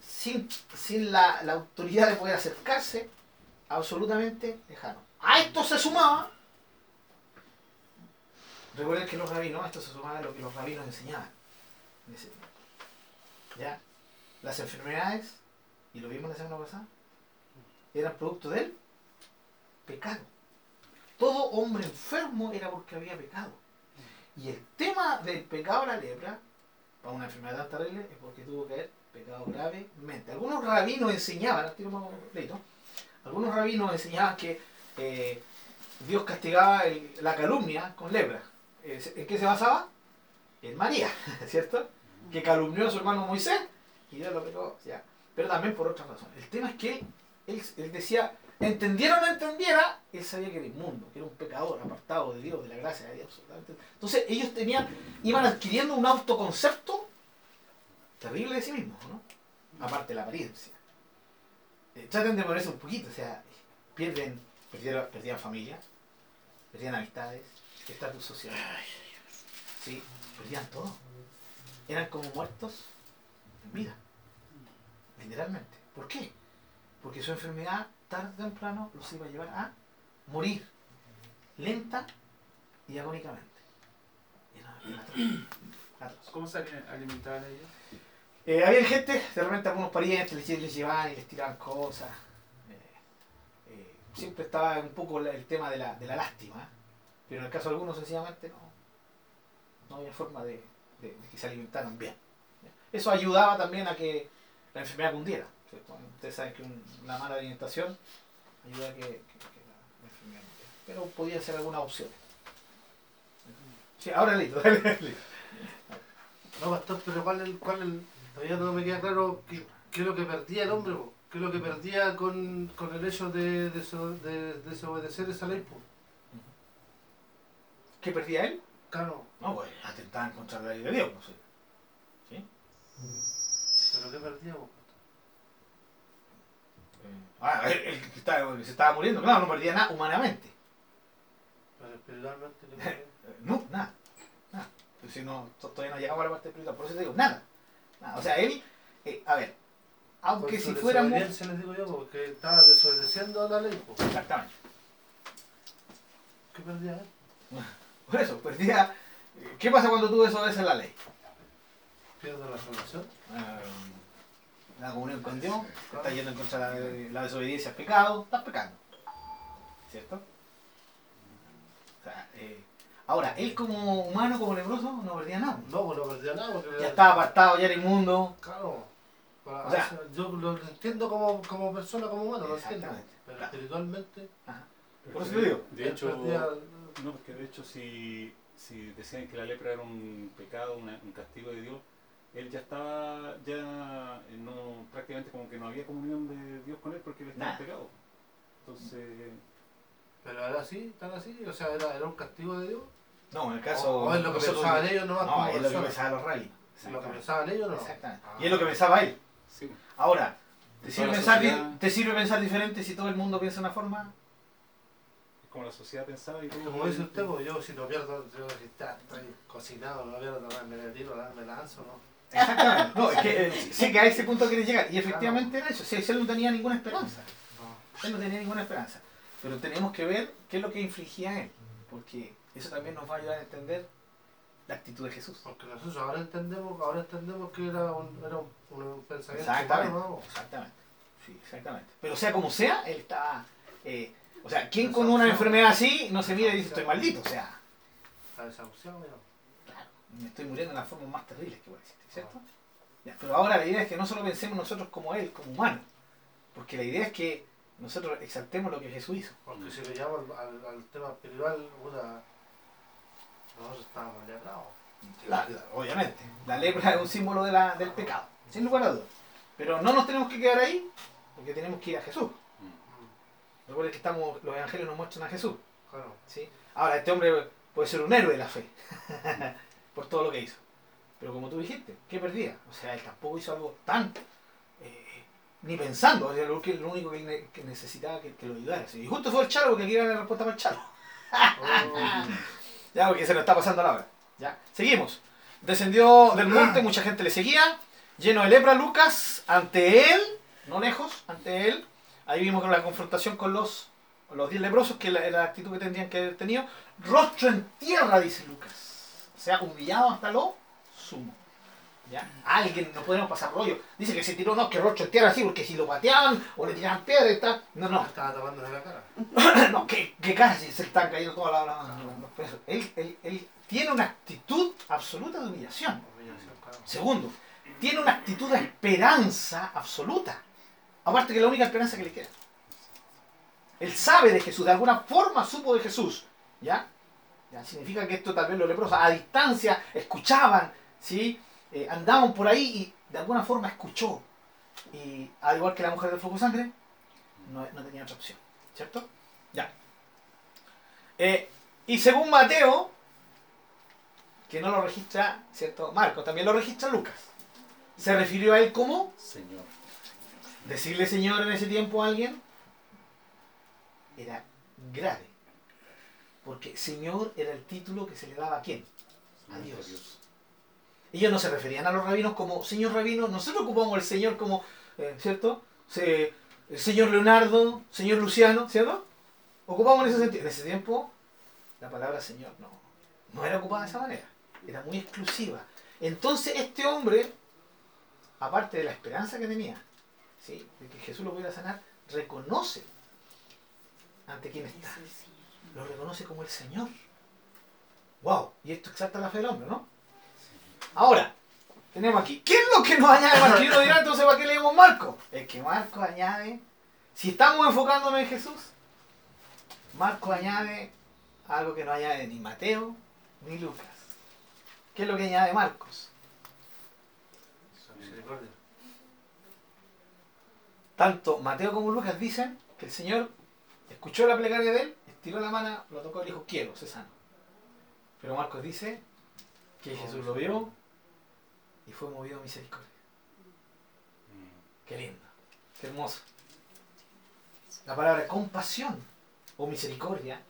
Speaker 1: sin, sin la, la autoridad de poder acercarse, absolutamente lejano. A esto se sumaba, recuerden que los rabinos, a esto se sumaba lo que los rabinos enseñaban. ¿Ya? Las enfermedades, y lo vimos la semana pasada, eran producto del pecado. Todo hombre enfermo era porque había pecado. Y el tema del pecado de la lepra, para una enfermedad tan terrible, es porque tuvo que haber pecado gravemente. Algunos rabinos enseñaban, completo, algunos rabinos enseñaban que eh, Dios castigaba la calumnia con lepra. Eh, ¿En qué se basaba? En María, ¿cierto? Que calumnió a su hermano Moisés y Dios lo pecó, ya. Pero también por otras razones. El tema es que él, él, decía, entendiera o no entendiera, él sabía que era inmundo, que era un pecador apartado de Dios, de la gracia de Dios. Entonces ellos tenían, iban adquiriendo un autoconcepto terrible de sí mismos, ¿no? Aparte de la apariencia. Eh, traten de ponerse un poquito, o sea, pierden, perdieron, perdían familia, perdían amistades, estatus social. Sí, perdían todo. Eran como muertos en vida. Literalmente. ¿Por qué? Porque su enfermedad tarde o temprano los iba a llevar a morir. Lenta y agónicamente. Atroz.
Speaker 4: ¿Cómo se ali- alimentaban ellos?
Speaker 1: Eh, había gente, de repente algunos parientes les, les llevaban y les tiraban cosas. Eh, eh, siempre estaba un poco el tema de la, de la lástima. Pero en el caso de algunos, sencillamente, no, no había forma de, de- que se alimentaran bien. Eso ayudaba también a que la enfermedad cundiera. ¿cierto? Ustedes saben que un- una mala alimentación ayuda a que, la, enfermedad cundiera. Pero podían ser algunas opciones. Sí, ahora listo.
Speaker 3: No, pastor, pero ¿cuál es cuál el, todavía no me queda claro qué, qué es lo que perdía el hombre, po? qué es lo que perdía con, con el hecho de, deso- de desobedecer esa ley. po?
Speaker 1: ¿Qué perdía él?
Speaker 3: Claro,
Speaker 1: No, pues atentaban contra la ley de Dios, no sé. ¿Sí?
Speaker 3: pero ¿qué perdía? po?
Speaker 1: Ah, el, el que, estaba- que se estaba muriendo, claro, no perdía nada humanamente.
Speaker 3: Pero espiritualmente.
Speaker 1: Eh, No, nada. Nada. Pues si no, to- todavía no llegamos a la parte espiritual, por eso te digo, nada. Nada. O sea, él, eh, a ver, aunque
Speaker 3: Por
Speaker 1: si
Speaker 3: su
Speaker 1: fuéramos.
Speaker 3: desobediencia, les digo yo, porque estaba desobedeciendo la ley. po.
Speaker 1: Exactamente.
Speaker 3: ¿Qué perdía él?
Speaker 1: Por eso, perdía. eh, ¿Qué pasa cuando tú desobedeces la ley?
Speaker 3: Pierde la salvación.
Speaker 1: Ah, la comunión con Dios, estás yendo en contra de la, la desobediencia, es pecado, estás pecando. ¿Cierto? O sea, eh, ahora, él como humano, como leproso, no perdía nada.
Speaker 3: No, pues no perdía nada. Porque
Speaker 1: Ya estaba apartado, ya era inmundo.
Speaker 3: Claro. Para-
Speaker 1: O sea-
Speaker 3: yo lo entiendo como, como persona, como humano, lo entiendo.
Speaker 1: Exactamente.
Speaker 3: Pero
Speaker 1: Claro.
Speaker 3: espiritualmente,
Speaker 1: Por eso digo.
Speaker 2: De hecho,
Speaker 3: perdía-
Speaker 2: no, porque de hecho si, si decían que la lepra era un pecado, una- un castigo de Dios, él ya estaba, ya eh, no, prácticamente como que no había comunión de Dios con él porque él estaba en
Speaker 1: Nada.
Speaker 2: pecado. Entonces,
Speaker 3: Pero era así, tan así, o sea, era, era un castigo de Dios.
Speaker 1: No, en el caso.
Speaker 3: o, o es lo que
Speaker 1: nosotros-
Speaker 3: pensaban ellos nomás
Speaker 1: No, es lo que pensaban los rallies.
Speaker 3: Lo que pensaban ellos no.
Speaker 1: Exactamente.
Speaker 3: Ah.
Speaker 1: Y es lo que pensaba él.
Speaker 2: sí.
Speaker 1: Ahora, ¿te sirve, pensar, di-
Speaker 2: sociedad-
Speaker 1: ¿te sirve pensar diferente si todo el mundo piensa de una forma?
Speaker 2: Es como la sociedad pensaba y todo.
Speaker 3: Como dice usted, pues yo si lo pierdo, yo si está, estoy cocinado, lo pierdo, me le tiro, me lanzo, ¿no?
Speaker 1: Exactamente. No, es que eh, sé que a ese punto quiere llegar. Y efectivamente era eso. Si él no tenía ninguna esperanza.
Speaker 3: No.
Speaker 1: Él no tenía ninguna esperanza. Pero tenemos que ver qué es lo que infligía a él. Porque eso también nos va a ayudar a entender la actitud de Jesús.
Speaker 3: Porque nosotros ahora entendemos, ahora entendemos que era un, era un, un pensamiento
Speaker 1: Exactamente. Exactamente. Sí, exactamente. Pero sea como sea, él estaba. eh, o sea, ¿quién con una enfermedad así no se mira y dice estoy maldito? O sea,
Speaker 3: La desahuciado,
Speaker 1: claro, me estoy muriendo de las formas más terribles que puede existir, ¿cierto? Ya, pero ahora la idea es que no solo pensemos nosotros como él, como humanos. Porque la idea es que nosotros exaltemos lo que Jesús hizo.
Speaker 3: Porque si le llamo al, al, al tema espiritual, puta, nosotros estábamos letrados.
Speaker 1: La- la- obviamente, la lepra es un símbolo de la- del pecado, sin lugar a dudas. Pero no nos tenemos que quedar ahí, porque tenemos que ir a Jesús.
Speaker 2: Mm.
Speaker 1: Recuerden que estamos, los evangelios nos muestran a Jesús.
Speaker 3: Claro.
Speaker 1: ¿sí? Ahora, este hombre puede ser un héroe de la fe, por todo lo que hizo. Pero como tú dijiste, ¿qué perdía? O sea, él tampoco hizo algo tan... eh, ni pensando, lo, que, lo único que, ne- que necesitaba que, que lo ayudara. ¿sí? Y justo fue el Chalo, porque aquí era la respuesta para el Chalo.
Speaker 3: Oh,
Speaker 1: Ya, porque se nos está pasando la hora. Ya, seguimos. Descendió del monte, mucha gente le seguía. Lleno de lepra, Lucas, ante él, no lejos, ante él. Ahí vimos con la confrontación con los, con los diez leprosos, que era la actitud que tendrían que haber tenido. Rostro en tierra, dice Lucas. O sea, humillado hasta lo sumo. ¿Ya? Alguien, no podemos pasar rollo. Dice que se tiró, no, que rostro en tierra así, porque si lo pateaban o le tiraban piedra y tal. No, no,
Speaker 3: Estaba tapándose la cara.
Speaker 1: no, que, que casi se están cayendo todas las las- los pesos. Él, él- él tiene una actitud absoluta de humillación.
Speaker 3: Humillación, claro.
Speaker 1: Segundo, tiene una actitud de esperanza absoluta. Aparte que es la única esperanza que le queda. Él sabe de Jesús, de alguna forma supo de Jesús. ¿Ya? ¿Ya? Significa que esto tal vez los leprosos a distancia escuchaban, ¿sí? Eh, andaban por ahí y de alguna forma escuchó. Y al igual que la mujer del de sangre, no, no tenía otra opción. ¿Cierto? Ya. Eh, y según Mateo, que no lo registra, ¿cierto? Marcos, también lo registra Lucas. Se refirió a él como
Speaker 2: Señor.
Speaker 1: decirle Señor en ese tiempo a alguien era grave. Porque Señor era el título que se le daba a quién? A Dios. Ellos no se referían a los rabinos como Señor rabino, nosotros ocupamos el Señor como, eh, ¿cierto? Se- el Señor Leonardo, Señor Luciano, ¿cierto? Ocupamos en ese sentido. En ese tiempo, la palabra Señor no, no era ocupada de esa manera. era muy exclusiva. Entonces este hombre, aparte de la esperanza que tenía, ¿sí? de que Jesús lo pudiera sanar, reconoce ante quién está. Lo reconoce como el Señor. Wow, y esto exalta la fe del hombre, ¿no? Ahora, tenemos aquí, ¿qué es lo que nos añade uno dirá, entonces, ¿para qué leemos Marco? Es que Marco añade, si estamos enfocándonos en Jesús, Marco añade algo que no añade ni Mateo ni Lucas. ¿Qué es lo que añade Marcos? Tanto Mateo como Lucas dicen que el Señor escuchó la plegaria de él, estiró la mano, lo tocó y dijo, quiero, se sano. Pero Marcos dice que Jesús lo vio y fue movido a misericordia. Qué lindo, qué hermoso. La palabra compasión o misericordia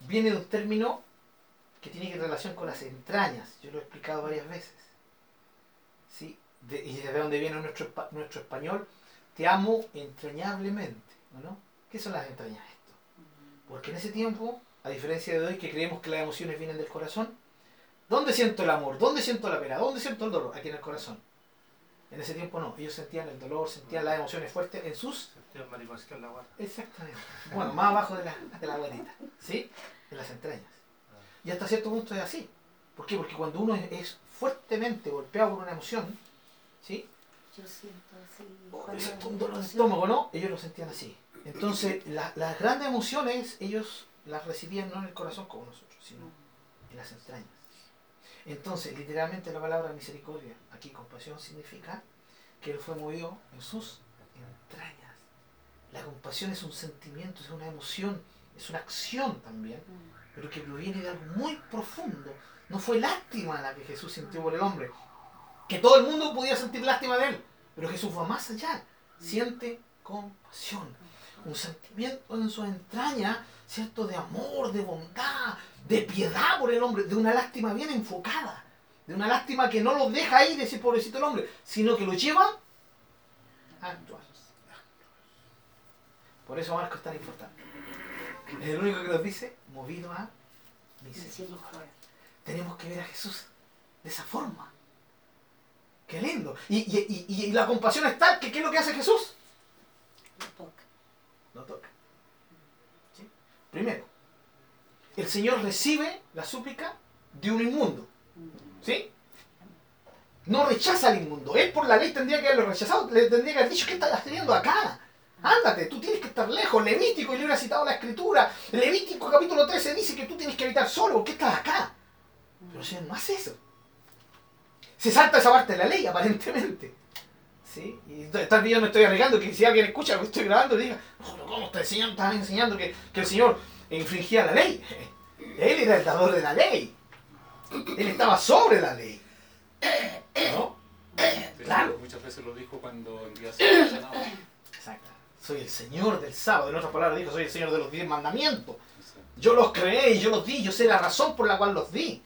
Speaker 1: viene de un término que tiene que relación con las entrañas. Yo lo he explicado varias veces. ¿Sí? De- y de dónde viene nuestro, nuestro español, te amo entrañablemente. ¿o ¿no? ¿Qué son las entrañas esto? Porque en ese tiempo, a diferencia de hoy que creemos que las emociones vienen del corazón, ¿dónde siento el amor? ¿Dónde siento la pena? ¿Dónde siento el dolor? Aquí en el corazón. En ese tiempo no, ellos sentían el dolor, sentían las emociones fuertes en sus
Speaker 3: mariposca en la guarda.
Speaker 1: Exactamente. Bueno, más abajo de la, de la guarita, ¿sí? En las entrañas. Y hasta cierto punto es así. ¿Por qué? Porque cuando uno es, es fuertemente golpeado por una emoción, ¿sí?
Speaker 6: Yo siento así.
Speaker 1: O
Speaker 6: cuando
Speaker 1: es
Speaker 6: me
Speaker 1: un dolor de estómago, ¿no? Ellos lo sentían así. Entonces, la- las grandes emociones, ellos las recibían no en el corazón como nosotros, sino en las entrañas. Entonces, literalmente la palabra misericordia, aquí compasión, significa que él fue movido en sus entrañas. La compasión es un sentimiento, es una emoción, es una acción también, pero que proviene de algo muy profundo. No fue lástima la que Jesús sintió por el hombre, que todo el mundo podía sentir lástima de él, pero Jesús va más allá, siente compasión, un sentimiento en sus entrañas, ¿cierto? De amor, de bondad, de piedad por el hombre, de una lástima bien enfocada, de una lástima que no los deja ahí de decir pobrecito el hombre, sino que lo lleva a actuar. Por eso Marco es tan importante. Es el único que nos dice, movido a misericordia. Tenemos que ver a Jesús de esa forma. Qué lindo. Y, y- y- y la compasión es tal que ¿qué es lo que hace Jesús?
Speaker 6: Lo toca.
Speaker 1: Lo toca. ¿Sí? Primero, el Señor recibe la súplica de un inmundo. ¿Sí? No rechaza al inmundo. Él por la ley tendría que haberlo rechazado. Le tendría que haber dicho, ¿qué estás haciendo acá? Ándate, tú tienes que estar lejos. Levítico, y le hubiera citado la escritura. Levítico capítulo 13 dice que tú tienes que habitar solo. ¿Por qué estás acá? Pero el Señor no hace eso. Se salta esa parte de la ley, aparentemente. ¿Sí? Y tal vez yo me estoy arriesgando que si alguien escucha lo que estoy grabando diga, pero ¿cómo estás enseñando, estás enseñando que, que el Señor infringía la ley? Él era el dador de la ley. Él estaba sobre la ley. ¿No? Claro.
Speaker 2: Muchas veces lo dijo cuando en día se sanaba.
Speaker 1: Exacto. Soy el Señor del sábado. En otras palabras dijo, soy el Señor de los diez mandamientos. Yo los creé y yo los di, yo sé la razón por la cual los di.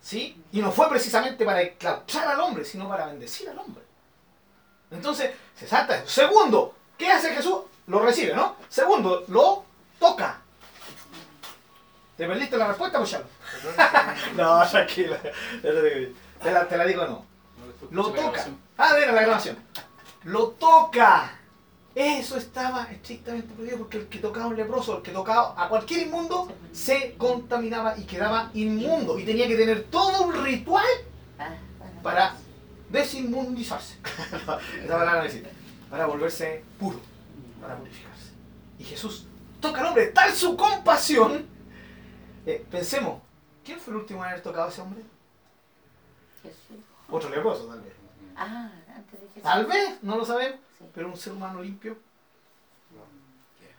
Speaker 1: ¿Sí? Y no fue precisamente para esclavizar al hombre, sino para bendecir al hombre. Entonces, se salta eso. Segundo, ¿qué hace Jesús? Lo recibe, ¿no? Segundo, lo toca. ¿Te perdiste la respuesta, Muchalo? no, tranquila. Te la, te la digo no. Lo toca. Ah, mira la grabación. Lo toca. Eso estaba estrictamente prohibido porque el que tocaba a un leproso, el que tocaba a cualquier inmundo, se contaminaba y quedaba inmundo. Y tenía que tener todo un ritual para desinmundizarse. Esa palabra existe. Para volverse puro, para purificarse. Y Jesús toca al hombre, tal su compasión. Eh, pensemos, ¿quién fue el último en haber tocado a ese hombre?
Speaker 6: Jesús.
Speaker 1: Otro leproso, tal vez.
Speaker 6: Ah, antes de Jesús.
Speaker 1: Tal vez, no lo sabemos.
Speaker 6: Sí.
Speaker 1: pero un ser humano limpio.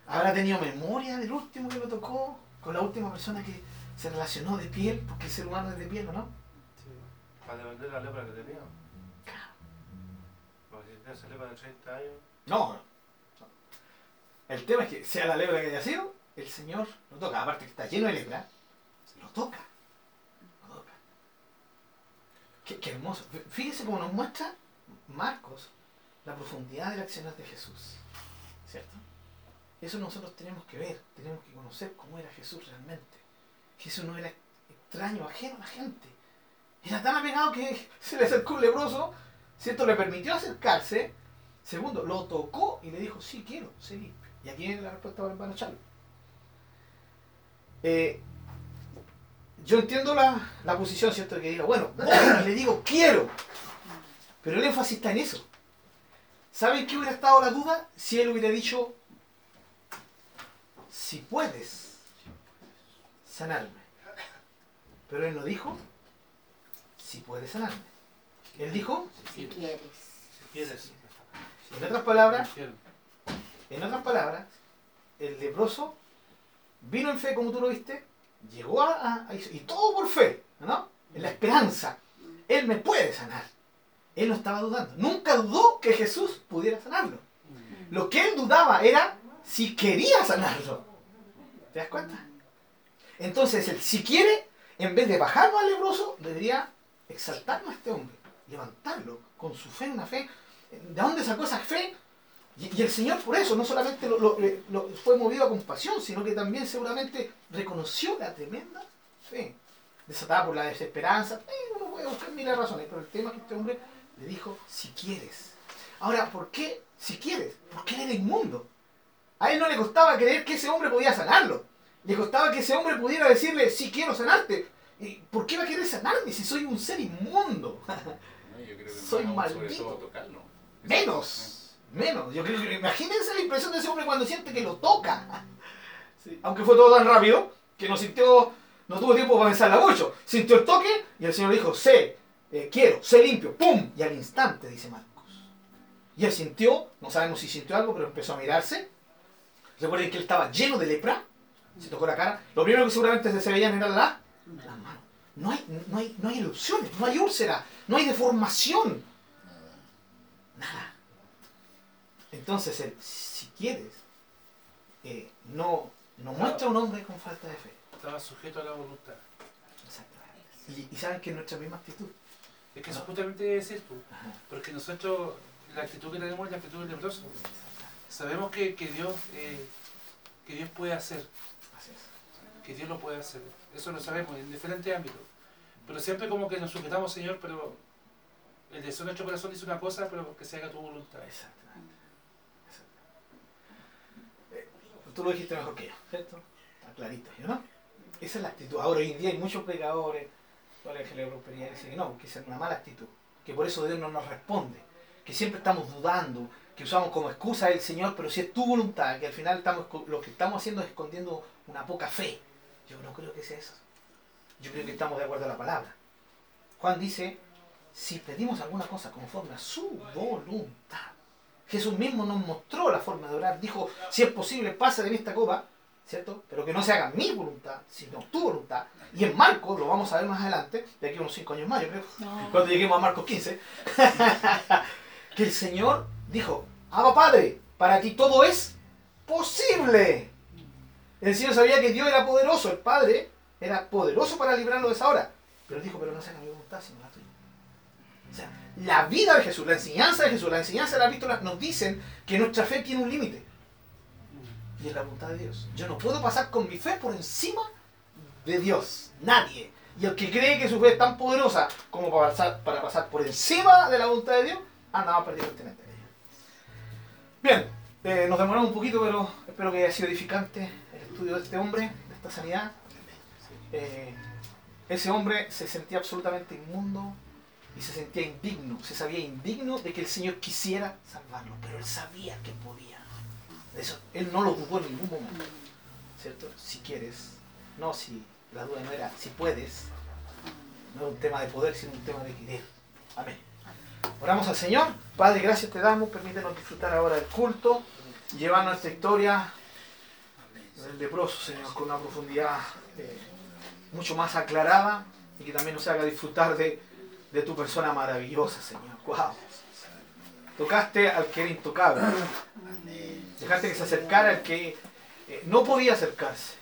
Speaker 1: ¿Habrá tenido memoria del último que lo tocó? Con la última persona que se relacionó de piel, porque el ser humano es de piel, ¿o ¿no?
Speaker 3: Sí. Para defender la lepra que tenía. Porque si tenía esa lepra de 30 años.
Speaker 1: No. El tema es que sea la lepra que haya sido, el Señor lo toca. Aparte que está lleno de lepra, lo toca. Lo toca. Qué, hermoso. Fí- Fíjese cómo nos muestra Marcos la profundidad de las acciones de Jesús. ¿Cierto? Eso nosotros tenemos que ver, tenemos que conocer cómo era Jesús realmente. Jesús no era extraño, ajeno a la gente. Era tan apegado que se le acercó un leproso, ¿cierto? Le permitió acercarse. Segundo, lo tocó y le dijo, sí quiero, sé limpio. Y aquí viene la respuesta para hermano Charlo. Eh, yo entiendo la, la posición, ¿cierto? Que diga, bueno, voy le digo, quiero. Pero el énfasis está en eso. ¿Saben qué hubiera estado la duda si él hubiera dicho, si puedes sanarme? Pero él no dijo, si puedes sanarme. Él dijo,
Speaker 6: Si quieres.
Speaker 3: Si quieres.
Speaker 1: en otras palabras, en otras palabras, el leproso vino en fe, como tú lo viste, llegó a, a- y todo por fe, ¿no? En la esperanza. Él me puede sanar. Él no estaba dudando. Nunca dudó que Jesús pudiera sanarlo. Lo que él dudaba era si quería sanarlo. ¿Te das cuenta? Entonces, él, si quiere, en vez de bajarlo al leproso, debería exaltarlo a este hombre, levantarlo con su fe, una fe. ¿De dónde sacó esa fe? Y, y el Señor por eso no solamente lo, lo- lo- fue movido a compasión, sino que también seguramente reconoció la tremenda fe, desatada por la desesperanza. Eh, uno puede buscar miles de razones, pero el tema es que este hombre le dijo, si quieres. Ahora, ¿por qué si quieres? Porque él era inmundo. A él no le costaba creer que ese hombre podía sanarlo. Le costaba que ese hombre pudiera decirle, sí quiero sanarte. ¿Y ¿Por qué va a querer sanarme si soy un ser inmundo?
Speaker 2: No, yo creo que
Speaker 1: Soy
Speaker 2: sobre
Speaker 1: maldito.
Speaker 2: todo tocarlo.
Speaker 1: Menos. Menos. Yo creo que imagínense la impresión de ese hombre cuando siente que lo toca. Aunque fue todo tan rápido que no sintió, no tuvo tiempo para pensarla mucho. Sintió el toque y el Señor dijo, sé, eh, quiero, sé limpio, ¡pum! Y al instante, dice Marcos. Y él sintió, no sabemos si sintió algo, pero empezó a mirarse. Recuerden que él estaba lleno de lepra, se tocó la cara. Lo primero que seguramente se veían eran la- las manos. No hay, no, hay, no hay erupciones, no hay úlcera, no hay deformación. Nada. Entonces, él, si quieres, eh, no, no muestra un hombre con falta de fe.
Speaker 4: Estaba sujeto a la voluntad.
Speaker 1: Y, y saben que es nuestra misma actitud.
Speaker 4: Es que eso justamente es esto.
Speaker 1: Ajá.
Speaker 4: Porque nosotros, la actitud que tenemos es la actitud del leproso. Sabemos que, que Dios eh, que Dios puede hacer,
Speaker 1: Así es.
Speaker 4: que Dios lo puede hacer. Eso lo sabemos en diferentes ámbitos. Pero siempre como que nos sujetamos, Señor, pero el deseo de nuestro corazón dice una cosa, pero que se haga tu voluntad.
Speaker 1: Exactamente. Exactamente. Eh, tú lo dijiste mejor que yo, ¿cierto? Está clarito, ¿no? Esa es la actitud. Ahora, hoy en día hay muchos predicadores, toda la evangelio de prosperidad, dicen que no, que es una mala actitud. Que por eso Dios no nos responde. Que siempre estamos dudando, que usamos como excusa el Señor, pero si es tu voluntad, que al final estamos, lo que estamos haciendo es escondiendo una poca fe. Yo no creo que sea eso. Yo creo que estamos de acuerdo a la palabra. Juan dice, si pedimos alguna cosa conforme a su voluntad. Jesús mismo nos mostró la forma de orar. Dijo, si es posible, pasa de esta copa, ¿cierto? Pero que no se haga mi voluntad, sino tu voluntad. Y en Marcos, lo vamos a ver más adelante, de aquí a unos 5 años más, yo creo, cuando lleguemos a Marcos 15, que el Señor dijo, Abba Padre, para ti todo es posible. El Señor sabía que Dios era poderoso, el Padre era poderoso para librarlo de esa hora. Pero dijo, pero no se haga mi voluntad, sino la tuya. O sea, la vida de Jesús, la enseñanza de Jesús, la enseñanza de la epístola nos dicen que nuestra fe tiene un límite. Y es la voluntad de Dios. Yo no puedo pasar con mi fe por encima de Dios. Nadie. Y el que cree que su fe es tan poderosa como para pasar, para pasar por encima de la voluntad de Dios, anda más perdido tener Bien, eh, nos demoramos un poquito, pero espero que haya sido edificante el estudio de este hombre, de esta sanidad. Eh, ese hombre se sentía absolutamente inmundo y se sentía indigno, se sabía indigno de que el Señor quisiera salvarlo, pero él sabía que podía. Eso, él no lo dudó en ningún momento, ¿cierto? Si quieres, no si la duda no era si puedes, no es un tema de poder, sino un tema de querer. Amén. Oramos al Señor. Padre, gracias te damos. Permítenos disfrutar ahora del culto. Llevar nuestra historia del leproso, Señor, con una profundidad eh, mucho más aclarada y que también nos haga disfrutar de, de tu persona maravillosa, Señor. Wow. Tocaste al que era intocable. Dejaste que se acercara al que eh, no podía acercarse.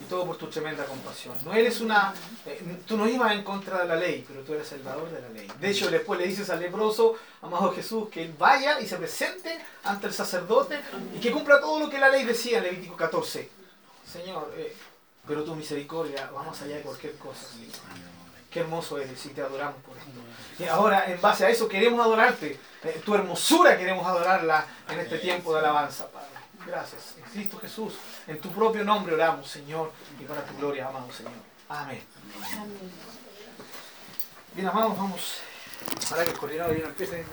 Speaker 1: Y todo por tu tremenda compasión. No eres una. eh, tú no ibas en contra de la ley, pero tú eres el dador de la ley. De hecho, después le dices al leproso, amado Jesús, que él vaya y se presente ante el sacerdote y que cumpla todo lo que la ley decía en Levítico 14. Señor, eh, Pero tu misericordia va más allá de cualquier cosa. Qué hermoso eres y te adoramos por esto. Y ahora, en base a eso, queremos adorarte. Eh, tu hermosura queremos adorarla en este tiempo de alabanza, Padre. Gracias. En Cristo Jesús, en tu propio nombre oramos, Señor, y para tu gloria, amado Señor. Amén. Bien, amados, vamos. Ahora que el coordinador ya no empiece.